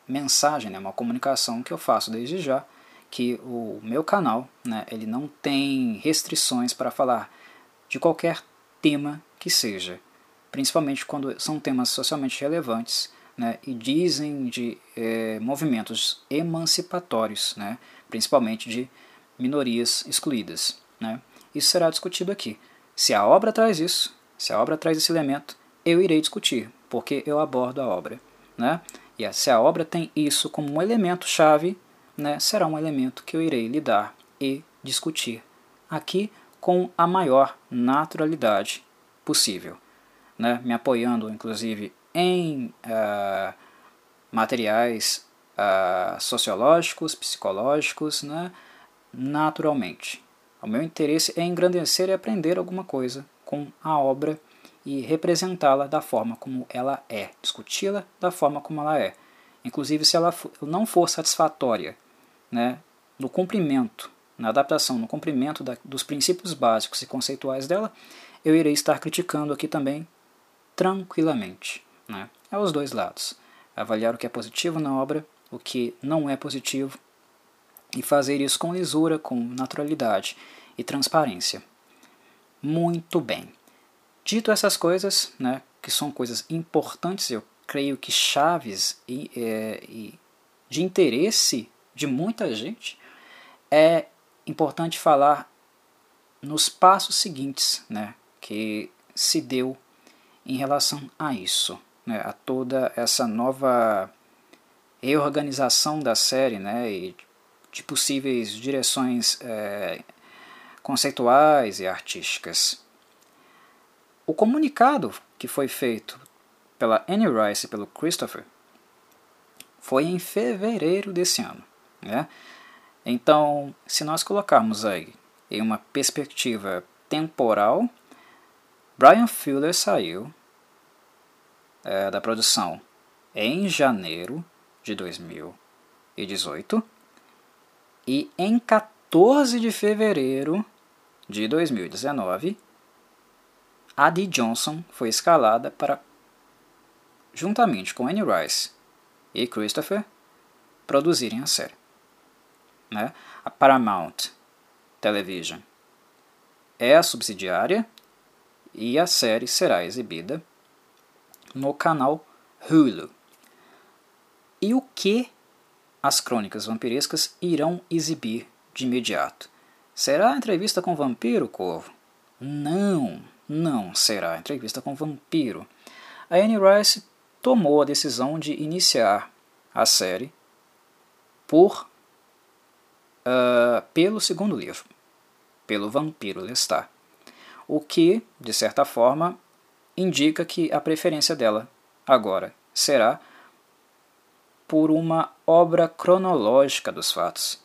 mensagem, né? uma comunicação que eu faço desde já, que o meu canal né? ele não tem restrições para falar de qualquer tema que seja principalmente quando são temas socialmente relevantes né, e dizem de é, movimentos emancipatórios, né, principalmente de minorias excluídas. Né. Isso será discutido aqui. Se a obra traz isso, se a obra traz esse elemento, eu irei discutir, porque eu abordo a obra. Né? E se a obra tem isso como um elemento chave, né, será um elemento que eu irei lidar e discutir aqui com a maior naturalidade possível né, me apoiando inclusive em uh, materiais uh, sociológicos, psicológicos, né, naturalmente. O meu interesse é engrandecer e aprender alguma coisa com a obra e representá-la da forma como ela é, discuti-la da forma como ela é. Inclusive, se ela não for satisfatória né, no cumprimento, na adaptação, no cumprimento da, dos princípios básicos e conceituais dela, eu irei estar criticando aqui também tranquilamente. Né? É os dois lados. Avaliar o que é positivo na obra, o que não é positivo, e fazer isso com lisura, com naturalidade e transparência. Muito bem. Dito essas coisas, né, que são coisas importantes, eu creio que chaves e, é, e de interesse de muita gente, é importante falar nos passos seguintes né, que se deu em relação a isso, né, a toda essa nova reorganização da série né, e de possíveis direções é, conceituais e artísticas. O comunicado que foi feito pela Annie Rice e pelo Christopher foi em fevereiro desse ano. Né? Então, se nós colocarmos aí em uma perspectiva temporal, Brian Fuller saiu é, da produção em janeiro de 2018 e em 14 de fevereiro de 2019 a Dee Johnson foi escalada para, juntamente com Annie Rice e Christopher, produzirem a série. Né? A Paramount Television é a subsidiária e a série será exibida no canal Hulu. E o que as crônicas vampirescas irão exibir de imediato? Será entrevista com vampiro, Corvo? Não, não será entrevista com vampiro. A Anne Rice tomou a decisão de iniciar a série por uh, pelo segundo livro, pelo vampiro Lestat o que, de certa forma, indica que a preferência dela agora será por uma obra cronológica dos fatos.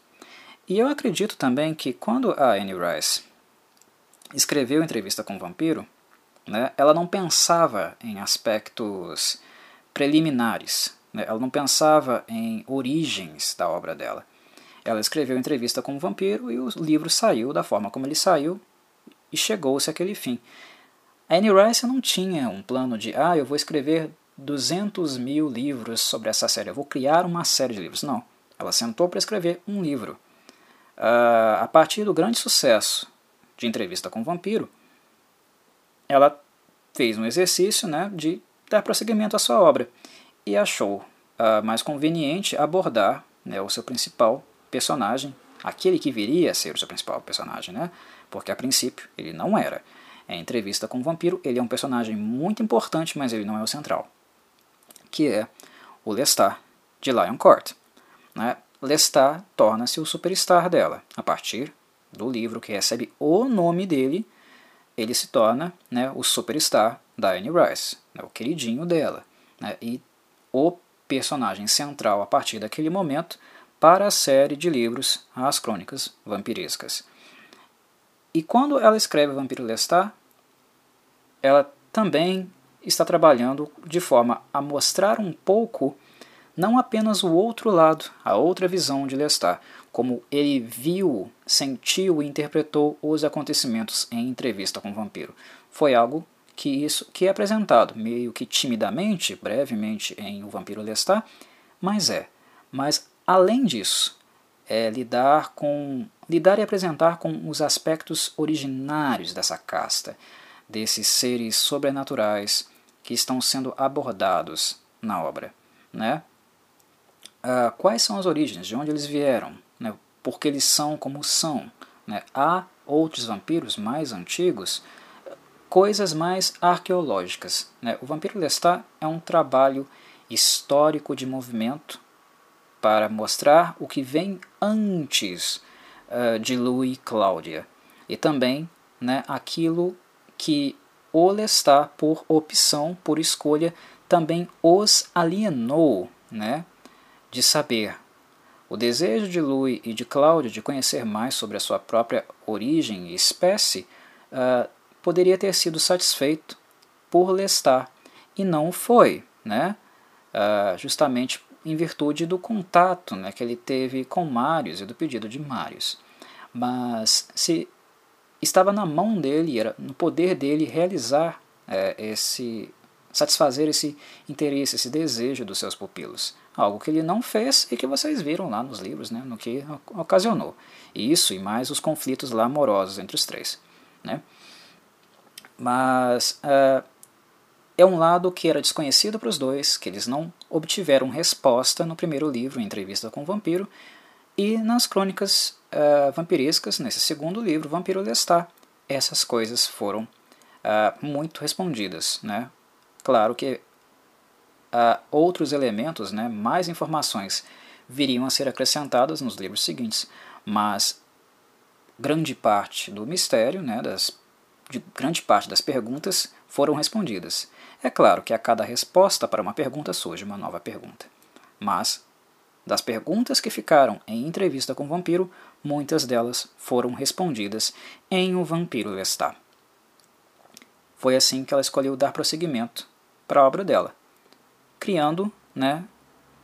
E eu acredito também que quando a Anne Rice escreveu Entrevista com o Vampiro, né, ela não pensava em aspectos preliminares, né, ela não pensava em origens da obra dela. Ela escreveu Entrevista com o Vampiro e o livro saiu da forma como ele saiu, e chegou-se àquele fim. A Anne Rice não tinha um plano de, ah, eu vou escrever 200 mil livros sobre essa série, eu vou criar uma série de livros. Não, ela sentou para escrever um livro. Uh, a partir do grande sucesso de Entrevista com o Vampiro, ela fez um exercício né, de dar prosseguimento à sua obra e achou uh, mais conveniente abordar né, o seu principal personagem, aquele que viria a ser o seu principal personagem, né? Porque a princípio ele não era. Em entrevista com o vampiro, ele é um personagem muito importante, mas ele não é o central, que é o Lestat de Lioncourt. Né? Lestat torna-se o superstar dela a partir do livro que recebe o nome dele. Ele se torna né, o superstar da Anne Rice, né, o queridinho dela, né, e o personagem central a partir daquele momento para a série de livros As Crônicas Vampirescas. E quando ela escreve Vampiro Lestat, ela também está trabalhando de forma a mostrar um pouco não apenas o outro lado, a outra visão de Lestat, como ele viu, sentiu e interpretou os acontecimentos em entrevista com o vampiro. Foi algo que isso que é apresentado meio que timidamente, brevemente em O Vampiro Lestat, mas é. Mas além disso, é lidar com lidar e apresentar com os aspectos originários dessa casta, desses seres sobrenaturais que estão sendo abordados na obra, né? Uh, quais são as origens, de onde eles vieram, né? por que eles são como são. Né? Há outros vampiros mais antigos, coisas mais arqueológicas. Né? O Vampiro Lestat é um trabalho histórico de movimento para mostrar o que vem antes uh, de Louis e Cláudia e também né, aquilo que o Lestat, por opção, por escolha, também os alienou né, de saber. O desejo de Louis e de Cláudia de conhecer mais sobre a sua própria origem e espécie uh, poderia ter sido satisfeito por Lestat, e não foi, né? Uh, justamente em virtude do contato né, que ele teve com Marius e do pedido de Marius. Mas se estava na mão dele, era no poder dele realizar é, esse satisfazer esse interesse, esse desejo dos seus pupilos. Algo que ele não fez e que vocês viram lá nos livros, né, no que ocasionou. Isso e mais os conflitos lá amorosos entre os três. Né? Mas uh, é um lado que era desconhecido para os dois, que eles não obtiveram resposta no primeiro livro, Entrevista com o Vampiro, e nas crônicas uh, vampirescas, nesse segundo livro, Vampiro Lestat, essas coisas foram uh, muito respondidas. Né? Claro que uh, outros elementos, né, mais informações, viriam a ser acrescentadas nos livros seguintes, mas grande parte do mistério, né, das, de grande parte das perguntas foram respondidas. É claro que a cada resposta para uma pergunta surge uma nova pergunta, mas das perguntas que ficaram em entrevista com o vampiro, muitas delas foram respondidas em O Vampiro Lestat. Foi assim que ela escolheu dar prosseguimento para a obra dela, criando, né,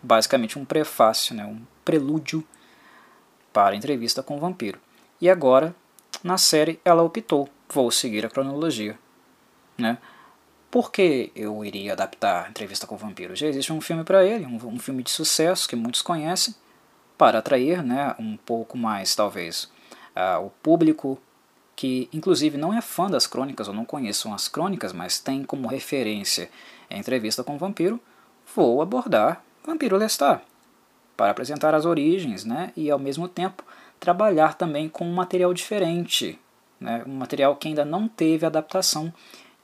basicamente um prefácio, né, um prelúdio para a entrevista com o vampiro. E agora, na série, ela optou, vou seguir a cronologia. Né? Por que eu iria adaptar entrevista com o vampiro? Já existe um filme para ele, um, um, filme de sucesso que muitos conhecem, para atrair né, um pouco mais, talvez, uh, o público que, inclusive, não é fã das crônicas ou não conheçam as crônicas, mas tem como referência a entrevista com o vampiro, vou abordar Vampiro Lestat, para apresentar as origens né, e, ao mesmo tempo, trabalhar também com um material diferente, né, um material que ainda não teve adaptação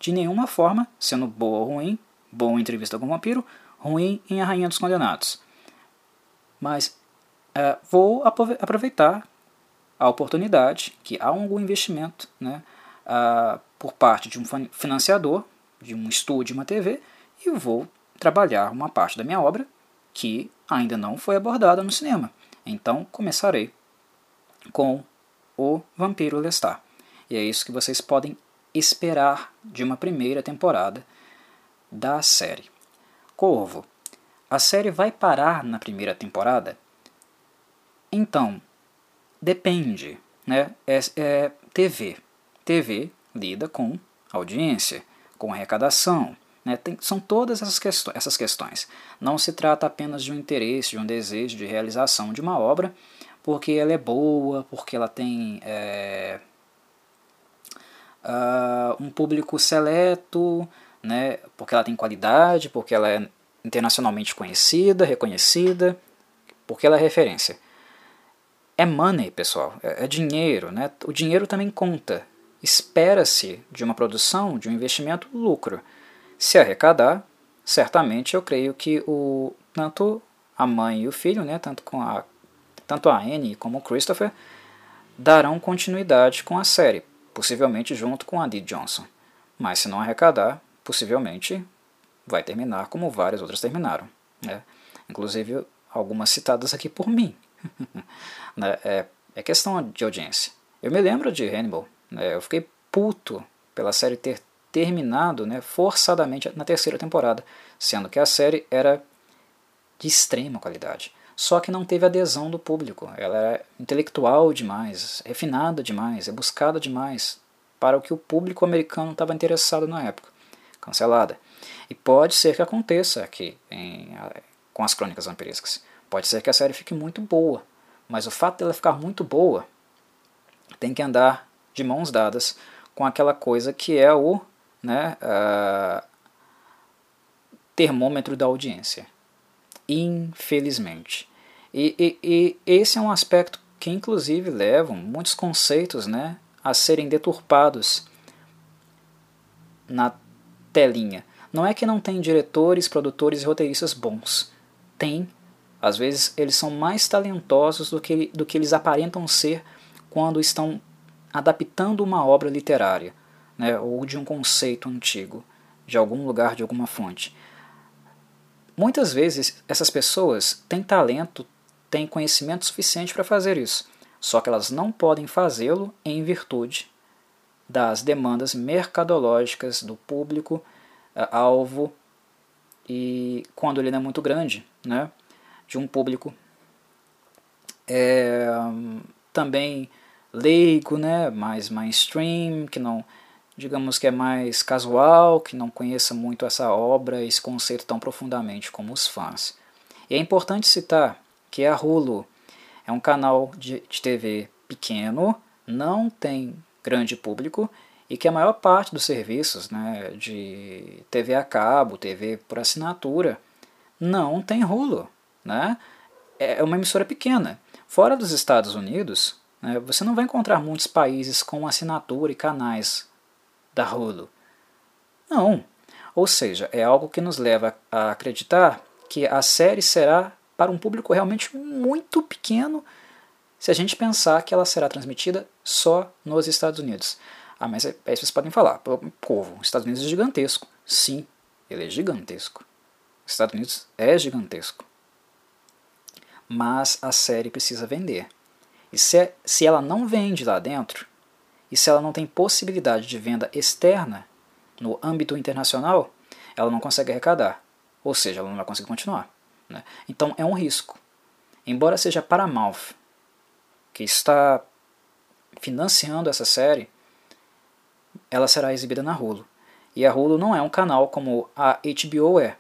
de nenhuma forma, sendo boa ou ruim, bom em Entrevista com o Vampiro, ruim em A Rainha dos Condenados. Mas uh, vou aproveitar a oportunidade que há algum investimento né, uh, por parte de um financiador, de um estúdio, uma TV, e vou trabalhar uma parte da minha obra que ainda não foi abordada no cinema. Então começarei com o Vampiro Lestat. E é isso que vocês podem esperar de uma primeira temporada da série. Corvo. A série vai parar na primeira temporada? Então, depende. Né? É, é TV. TV lida com audiência, com arrecadação, né? Tem, são todas essas, questões, essas questões. Não se trata apenas de um interesse, de um desejo de realização de uma obra, porque ela é boa, porque ela tem é, uh, um público seleto, né? porque ela tem qualidade, porque ela é internacionalmente conhecida, reconhecida, porque ela é referência. É money, pessoal, é, é dinheiro, né? O dinheiro também conta. Espera-se de uma produção, de um investimento, lucro. Se arrecadar, certamente eu creio que o tanto a mãe e o filho, né, tanto com a tanto a Anne como o Christopher, darão continuidade com a série, possivelmente junto com a Dee Johnson. Mas se não arrecadar, possivelmente vai terminar como várias outras terminaram. Né? Inclusive algumas citadas aqui por mim. né? é, é questão de audiência. Eu me lembro de Hannibal. Né? Eu fiquei puto pela série ter terminado né, forçadamente na terceira temporada, sendo que a série era de extrema qualidade. Só que não teve adesão do público. Ela é intelectual demais, refinada demais, é buscada demais para o que o público americano estava interessado na época. Cancelada. E pode ser que aconteça aqui em, com as crônicas vampirescas. Pode ser que a série fique muito boa, mas o fato dela ficar muito boa tem que andar de mãos dadas com aquela coisa que é o né, uh, termômetro da audiência. Infelizmente. E, e, e, esse é um aspecto que, inclusive, levam muitos conceitos né, a serem deturpados na telinha. Não é que não tem diretores, produtores e roteiristas bons. Tem. Às vezes eles são mais talentosos do que, do que eles aparentam ser quando estão adaptando uma obra literária né, ou de um conceito antigo, de algum lugar, de alguma fonte. Muitas vezes essas pessoas têm talento, têm conhecimento suficiente para fazer isso, só que elas não podem fazê-lo em virtude das demandas mercadológicas do público uh, alvo e quando ele não é muito grande, né, de um público é, também leigo, né, mais mainstream, que não digamos que é mais casual, que não conheça muito essa obra, esse conceito tão profundamente como os fãs. E é importante citar que a Hulu é um canal de, de TV pequeno, não tem grande público e que a maior parte dos serviços né, de TV a cabo, TV por assinatura, não tem Hulu. Né? É uma emissora pequena. Fora dos Estados Unidos, né, você não vai encontrar muitos países com assinatura e canais da Hulu. Não. Ou seja, é algo que nos leva a acreditar que a série será para um público realmente muito pequeno se a gente pensar que ela será transmitida só nos Estados Unidos. Ah, mas aí vocês podem falar, povo, os Estados Unidos é gigantesco. Sim, ele é gigantesco. Os Estados Unidos é gigantesco. Mas a série precisa vender. E se, se ela não vende lá dentro, e se ela não tem possibilidade de venda externa no âmbito internacional, ela não consegue arrecadar. Ou seja, ela não vai conseguir continuar. Né? Então é um risco. Embora seja Paramount que está financiando essa série, ela será exibida na Hulu. E a Hulu não é um canal como a HBO é.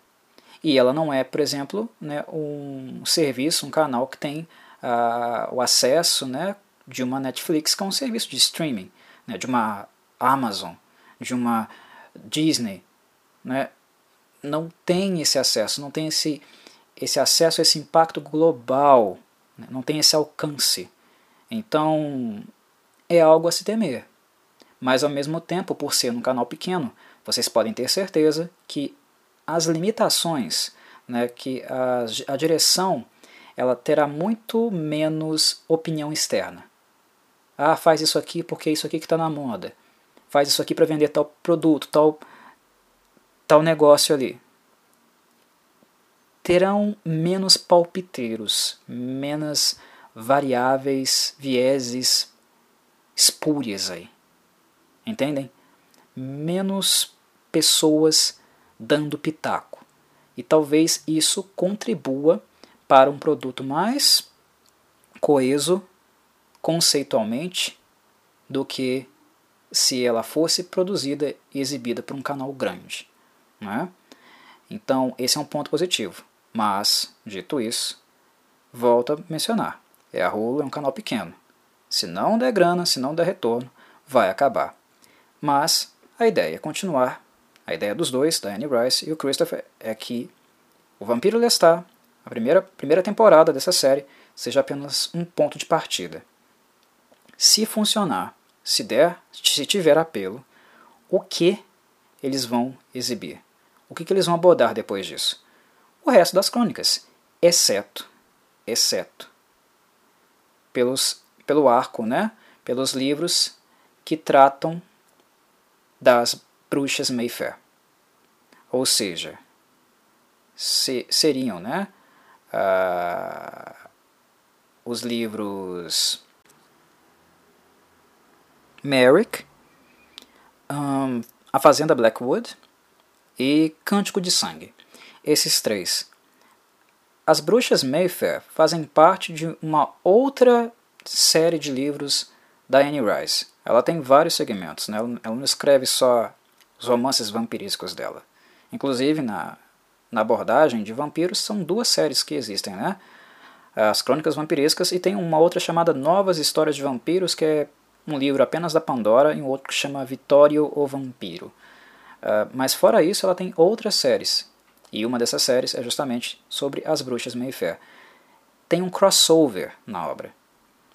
E ela não é, por exemplo, né, um serviço, um canal que tem uh, o acesso né, de uma Netflix, que é um serviço de streaming né, de uma Amazon, de uma Disney, né, não tem esse acesso, não tem esse, esse acesso a esse impacto global, né, não tem esse alcance. Então é algo a se temer. Mas ao mesmo tempo, por ser um canal pequeno, vocês podem ter certeza que as limitações, né, que a, a direção ela terá muito menos opinião externa. Ah, faz isso aqui porque é isso aqui que está na moda. Faz isso aqui para vender tal produto, tal, tal negócio ali. Terão menos palpiteiros, menos variáveis, vieses espúrias aí. Entendem? Menos pessoas dando pitaco. E talvez isso contribua para um produto mais coeso conceitualmente do que se ela fosse produzida e exibida por um canal grande. Né? Então, esse é um ponto positivo. Mas, dito isso, volto a mencionar: é a Hulu é um canal pequeno. Se não der grana, se não der retorno, vai acabar. Mas a ideia é continuar. A ideia dos dois, da Annie Rice e o Christopher, é que o Vampiro Lestat a primeira, primeira temporada dessa série seja apenas um ponto de partida. Se funcionar, se der, se tiver apelo, o que eles vão exibir? O que, que eles vão abordar depois disso? O resto das crônicas, exceto, exceto, pelos, pelo arco, né? pelos livros que tratam das bruxas Mayfair. Ou seja, se, seriam né, uh, os livros Merrick, um, A Fazenda Blackwood e Cântico de Sangue. Esses três. As Bruxas Mayfair fazem parte de uma outra série de livros da Anne Rice. Ela tem vários segmentos, né? ela não escreve só os romances vampirísticos dela. Inclusive, na, na abordagem de vampiros, são duas séries que existem, né? As Crônicas Vampirescas e tem uma outra chamada Novas Histórias de Vampiros, que é um livro apenas da Pandora, e um outro que chama Vittorio o Vampiro. Uh, mas fora isso, ela tem outras séries. E uma dessas séries é justamente sobre as bruxas Mayfair. Tem um crossover na obra,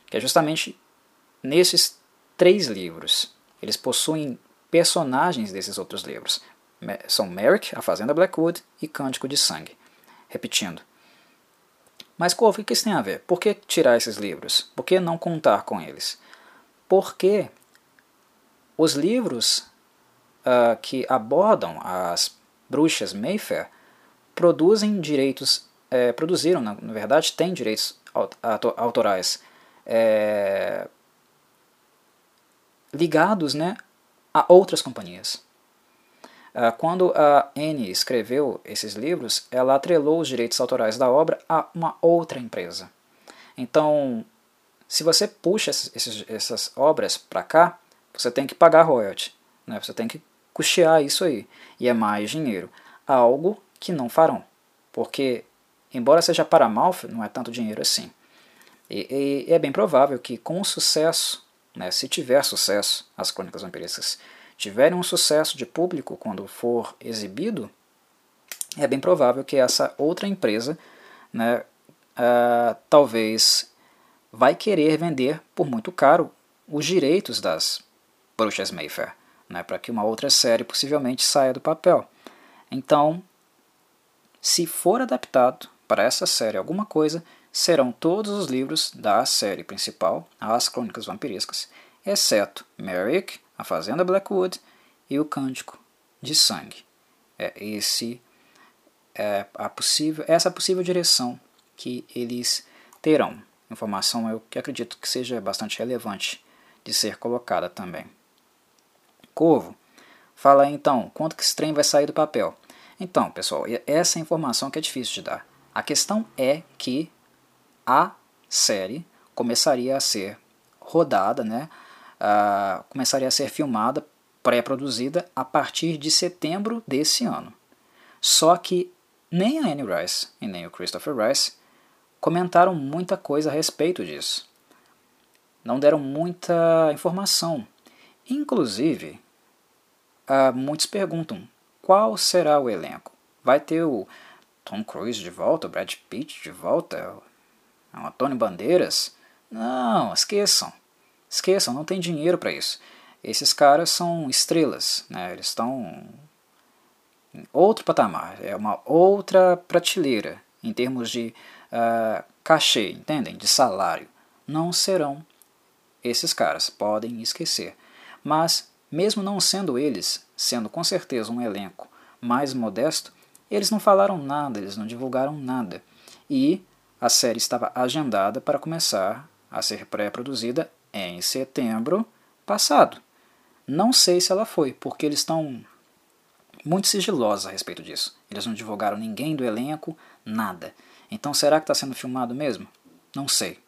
que é justamente nesses três livros. Eles possuem personagens desses outros livros. São Merrick, A Fazenda Blackwood e Cântico de Sangue. Repetindo. Mas, Corvo, o que isso tem a ver? Por que tirar esses livros? Por que não contar com eles? Porque os livros uh, que abordam as bruxas Mayfair produzem direitos, é, produziram, na, na, verdade, têm direitos autorais é, ligados né, a outras companhias. Uh, quando a Anne escreveu esses livros, ela atrelou os direitos autorais da obra a uma outra empresa. Então, se você puxa essas obras para cá, você tem que pagar royalty, né? você tem que custear isso aí, e é mais dinheiro. Algo que não farão, porque, embora seja para mal, não é tanto dinheiro assim. E, e é bem provável que, com sucesso né, se tiver sucesso, as crônicas vampirescas tiverem um sucesso de público quando for exibido, é bem provável que essa outra empresa né, uh, talvez vai querer vender por muito caro os direitos das Bruxas Mayfair, né, para que uma outra série possivelmente saia do papel. Então, se for adaptado para essa série alguma coisa, serão todos os livros da série principal, As Crônicas Vampirescas, exceto Merrick, A Fazenda Blackwood e O Cântico de Sangue. É esse é a possível, essa possível direção que eles terão. Informação eu que acredito que seja bastante relevante de ser colocada também. Corvo, fala aí então, quanto que esse trem vai sair do papel? Então, pessoal, essa é informação que é difícil de dar. A questão é que a série começaria a ser rodada, né? Uh, começaria a ser filmada, pré-produzida a partir de setembro desse ano. Só que nem a Anne Rice e nem o Christopher Rice comentaram muita coisa a respeito disso. Não deram muita informação. Inclusive, uh, muitos perguntam qual será o elenco. Vai ter o Tom Cruise de volta, o Brad Pitt de volta, um Antônio Bandeiras. Não, esqueçam. Esqueçam, não tem dinheiro para isso. Esses caras são estrelas, né? eles estão em outro patamar, é uma outra prateleira em termos de uh, cachê, entendem? De salário. Não serão esses caras, podem esquecer. Mas, mesmo não sendo eles, sendo com certeza um elenco mais modesto, eles não falaram nada, eles não divulgaram nada. E a série estava agendada para começar a ser pré-produzida em setembro passado. Não sei se ela foi, porque eles estão muito sigilosos a respeito disso. Eles não divulgaram ninguém do elenco, nada. Então será que está sendo filmado mesmo? Não sei.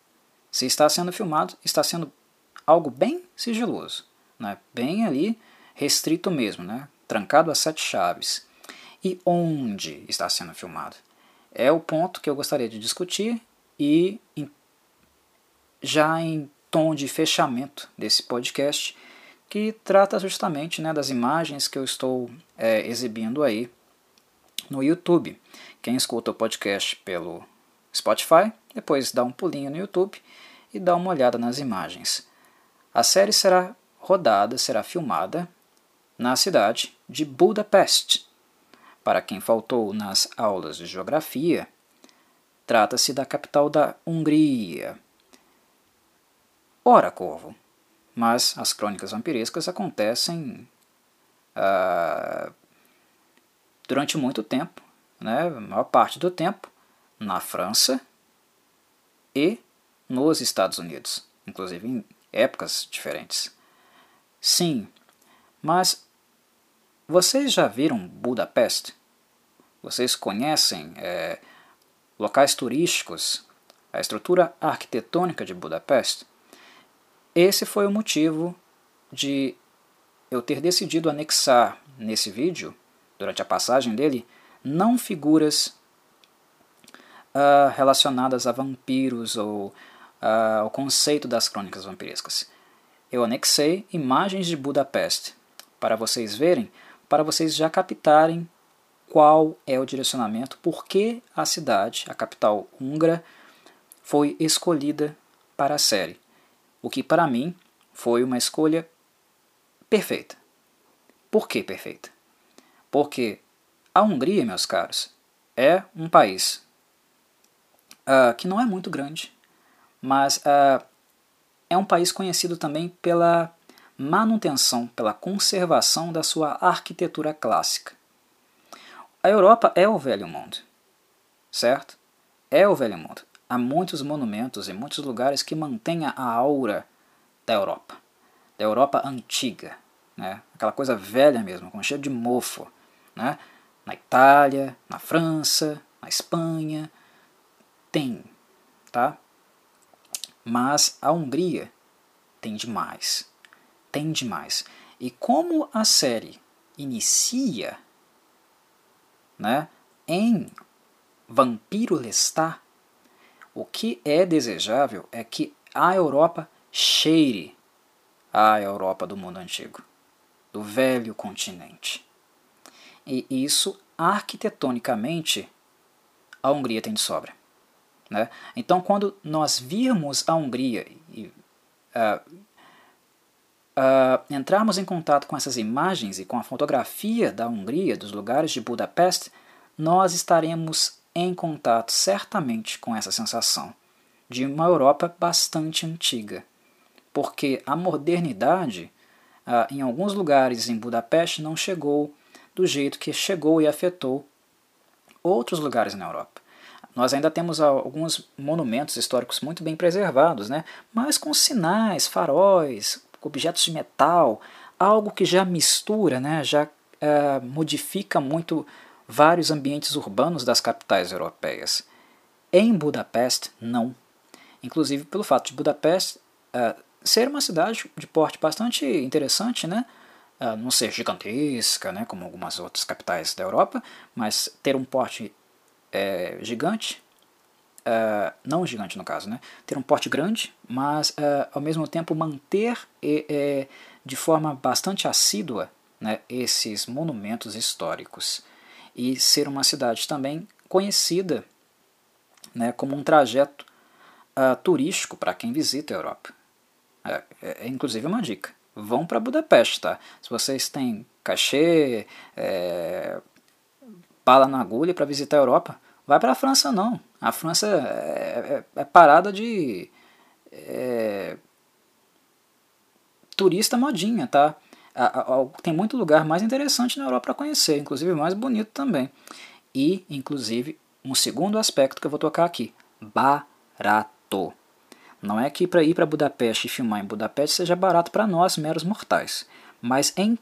Se está sendo filmado, está sendo algo bem sigiloso, né? bem ali restrito mesmo, né? trancado a sete chaves. E onde está sendo filmado? é o ponto que eu gostaria de discutir e em, já em tom de fechamento desse podcast, que trata justamente né, das imagens que eu estou é, exibindo aí no YouTube, Quem escuta o podcast pelo Spotify, depois dá um pulinho no YouTube e dá uma olhada nas imagens. A série será rodada, será filmada na cidade de Budapeste. Para quem faltou nas aulas de geografia, trata-se da capital da Hungria. Ora, Corvo, mas as crônicas vampirescas acontecem uh, durante muito tempo, né, a maior parte do tempo, na França e nos Estados Unidos, inclusive em épocas diferentes. Sim, mas vocês já viram Budapeste? Vocês conhecem é, locais turísticos, a estrutura arquitetônica de Budapeste? Esse foi o motivo de eu ter decidido anexar nesse vídeo, durante a passagem dele, não figuras uh, relacionadas a vampiros ou uh, ao conceito das crônicas vampirescas. Eu anexei imagens de Budapeste para vocês verem, para vocês já captarem qual é o direcionamento, por que a cidade, a capital húngara, foi escolhida para a série. O que para mim foi uma escolha perfeita. Por que perfeita? Porque a Hungria, meus caros, é um país uh, que não é muito grande, mas uh, é um país conhecido também pela manutenção, pela conservação da sua arquitetura clássica. A Europa é o velho mundo, certo? É o velho mundo. Há muitos monumentos em muitos lugares que mantêm a aura da Europa, da Europa antiga, né? aquela coisa velha mesmo, com cheiro de mofo. Né? Na Itália, na França, na Espanha, tem, tá? Mas a Hungria tem demais. Tem demais. E como a série inicia né, em Vampiro Lestat, o que é desejável é que a Europa cheire a Europa do mundo antigo, do velho continente. E isso, arquitetonicamente, a Hungria tem de sobra. Né? Então, quando nós virmos a Hungria e uh, uh, entrarmos em contato com essas imagens e com a fotografia da Hungria, dos lugares de Budapeste, nós estaremos em contato certamente com essa sensação de uma Europa bastante antiga. Porque a modernidade, uh, em alguns lugares em Budapeste, não chegou do jeito que chegou e afetou outros lugares na Europa. Nós ainda temos alguns monumentos históricos muito bem preservados, né? mas com sinais, faróis, objetos de metal, algo que já mistura, né? já uh, modifica muito vários ambientes urbanos das capitais europeias. Em Budapeste, não. Inclusive pelo fato de Budapeste uh, ser uma cidade de porte bastante interessante, né? Uh, não ser gigantesca, né, como algumas outras capitais da Europa, mas ter um porte é, gigante, uh, não gigante no caso, né? ter um porte grande, mas uh, ao mesmo tempo manter e, de forma bastante assídua né, esses monumentos históricos e ser uma cidade também conhecida né, como um trajeto uh, turístico para quem visita a Europa. É, é, é, inclusive uma dica. Vão para Budapeste, tá? Se vocês têm cachê, é, bala na agulha para visitar a Europa, vai para a França não. A França é, é, é parada de é, turista modinha, tá? tem muito lugar mais interessante na Europa para conhecer, inclusive mais bonito também. E, inclusive, um segundo aspecto que eu vou tocar aqui: barato. Não é que para ir para Budapeste e filmar em Budapeste seja barato para nós, meros mortais, mas em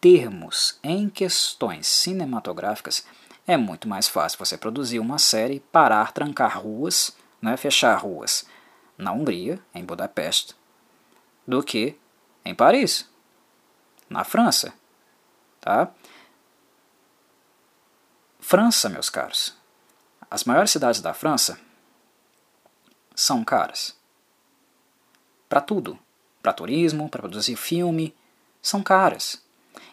termos, em questões cinematográficas, é muito mais fácil você produzir uma série, parar, trancar ruas, né, fechar ruas na Hungria, em Budapeste, do que em Paris, na França. Tá? França, meus caros. As maiores cidades da França são caras. Para tudo. Para turismo, para produzir filme, são caras.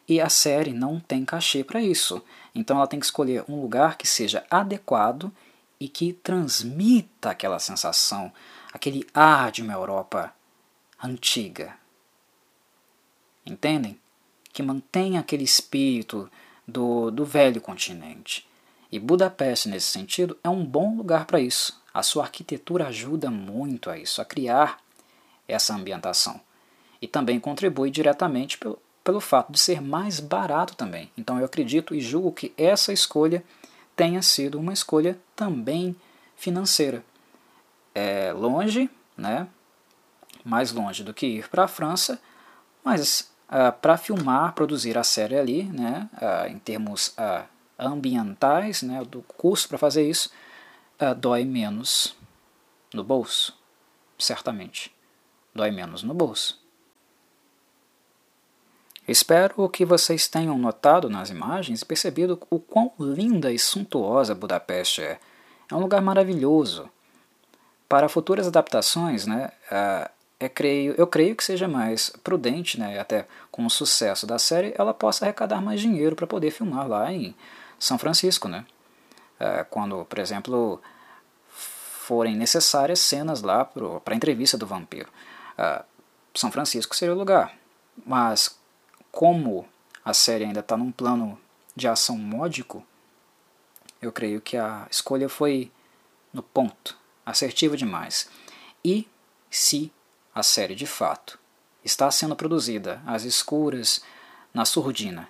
E a série não tem cachê para isso. Então ela tem que escolher um lugar que seja adequado e que transmita aquela sensação, aquele ar de uma Europa antiga. Entendem? Que mantenha aquele espírito do, do velho continente. E Budapeste, nesse sentido, é um bom lugar para isso. A sua arquitetura ajuda muito a isso, a criar essa ambientação. E também contribui diretamente pelo, pelo fato de ser mais barato também. Então eu acredito e julgo que essa escolha tenha sido uma escolha também financeira. É longe, né? mais longe do que ir para a França, mas ah, para filmar, produzir a série ali, né? Uh, em termos uh, ambientais, né? do custo para fazer isso, dói menos no bolso, certamente. Dói menos no bolso. Espero que vocês tenham notado nas imagens e percebido o quão linda e suntuosa Budapeste é. É um lugar maravilhoso. Para futuras adaptações, né, é, creio, eu creio que seja mais prudente, né, até com o sucesso da série, ela possa arrecadar mais dinheiro para poder filmar lá em São Francisco. Né? É, quando, por exemplo, forem necessárias cenas lá para a entrevista do vampiro. É, São Francisco seria o lugar. Mas como a série ainda está num plano de ação módico, eu creio que a escolha foi no ponto, assertiva demais. E se a série de fato está sendo produzida às escuras, na surdina,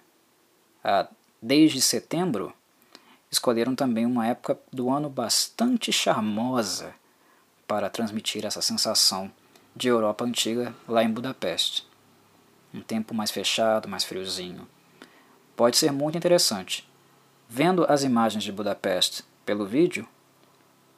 desde setembro, escolheram também uma época do ano bastante charmosa para transmitir essa sensação de Europa antiga lá em Budapeste um tempo mais fechado, mais friozinho. Pode ser muito interessante. Vendo as imagens de Budapeste pelo vídeo,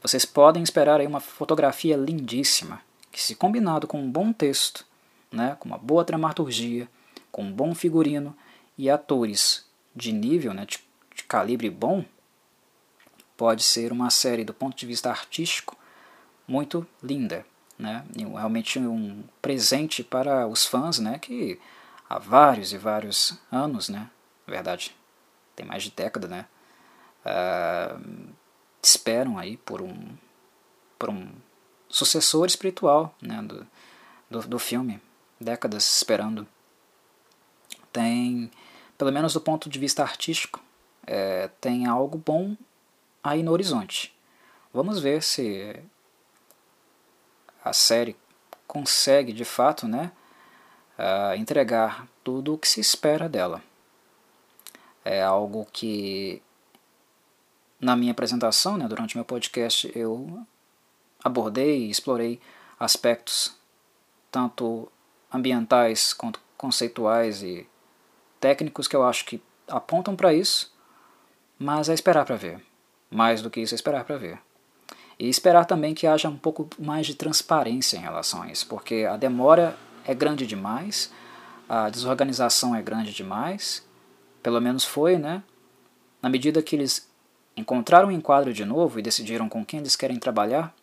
vocês podem esperar aí uma fotografia lindíssima, que se combinado com um bom texto, né, com uma boa dramaturgia, com um bom figurino e atores de nível, né, de, de calibre bom, pode ser uma série do ponto de vista artístico muito linda né? realmente um presente para os fãs, né? Que há vários e vários anos, né? Na verdade, tem mais de década, né? Uh, esperam aí por um por um sucessor espiritual, né? Do, do, do filme, décadas esperando. Tem, pelo menos do ponto de vista artístico, é, tem algo bom aí no horizonte. Vamos ver se a série consegue de fato né, uh, entregar tudo o que se espera dela. É algo que na minha apresentação, né, durante meu podcast, eu abordei e explorei aspectos tanto ambientais quanto conceituais e técnicos que eu acho que apontam para isso, mas é esperar para ver. Mais do que isso, é esperar para ver. E esperar também que haja um pouco mais de transparência em relação a isso, porque a demora é grande demais, a desorganização é grande demais, pelo menos foi, né? Na medida que eles encontraram o um enquadro de novo e decidiram com quem eles querem trabalhar,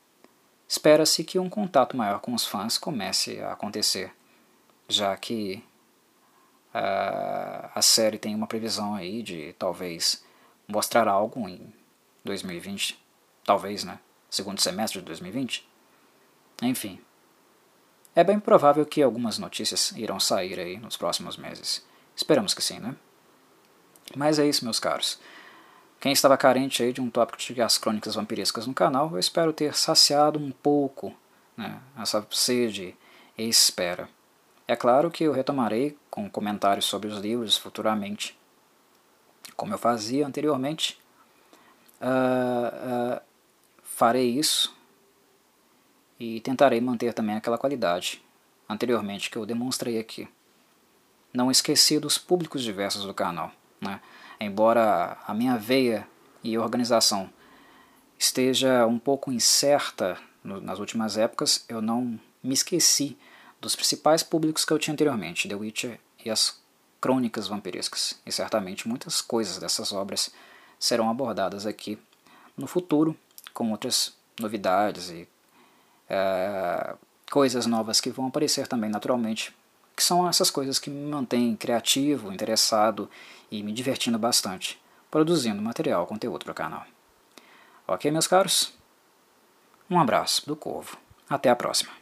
espera-se que um contato maior com os fãs comece a acontecer, já que uh, a série tem uma previsão aí de talvez mostrar algo em 2020, talvez, né? Segundo semestre de 2020? Enfim, é bem provável que algumas notícias irão sair aí nos próximos meses. Esperamos que sim, né? Mas é isso, meus caros. Quem estava carente aí de um tópico de as crônicas vampirescas no canal, eu espero ter saciado um pouco né, essa sede e espera. É claro que eu retomarei com comentários sobre os livros futuramente, como eu fazia anteriormente. Uh, uh, farei isso e tentarei manter também aquela qualidade anteriormente que eu demonstrei aqui. Não esqueci dos públicos diversos do canal. Né? Embora a minha veia e organização esteja um pouco incerta no, nas últimas épocas, eu não me esqueci dos principais públicos que eu tinha anteriormente, The Witcher e as crônicas vampirescas. E certamente muitas coisas dessas obras serão abordadas aqui no futuro com outras novidades e é, coisas novas que vão aparecer também naturalmente, que são essas coisas que me mantêm criativo, interessado e me divertindo bastante, produzindo material, conteúdo para o canal. Ok, meus caros? Um abraço do Corvo. Até a próxima.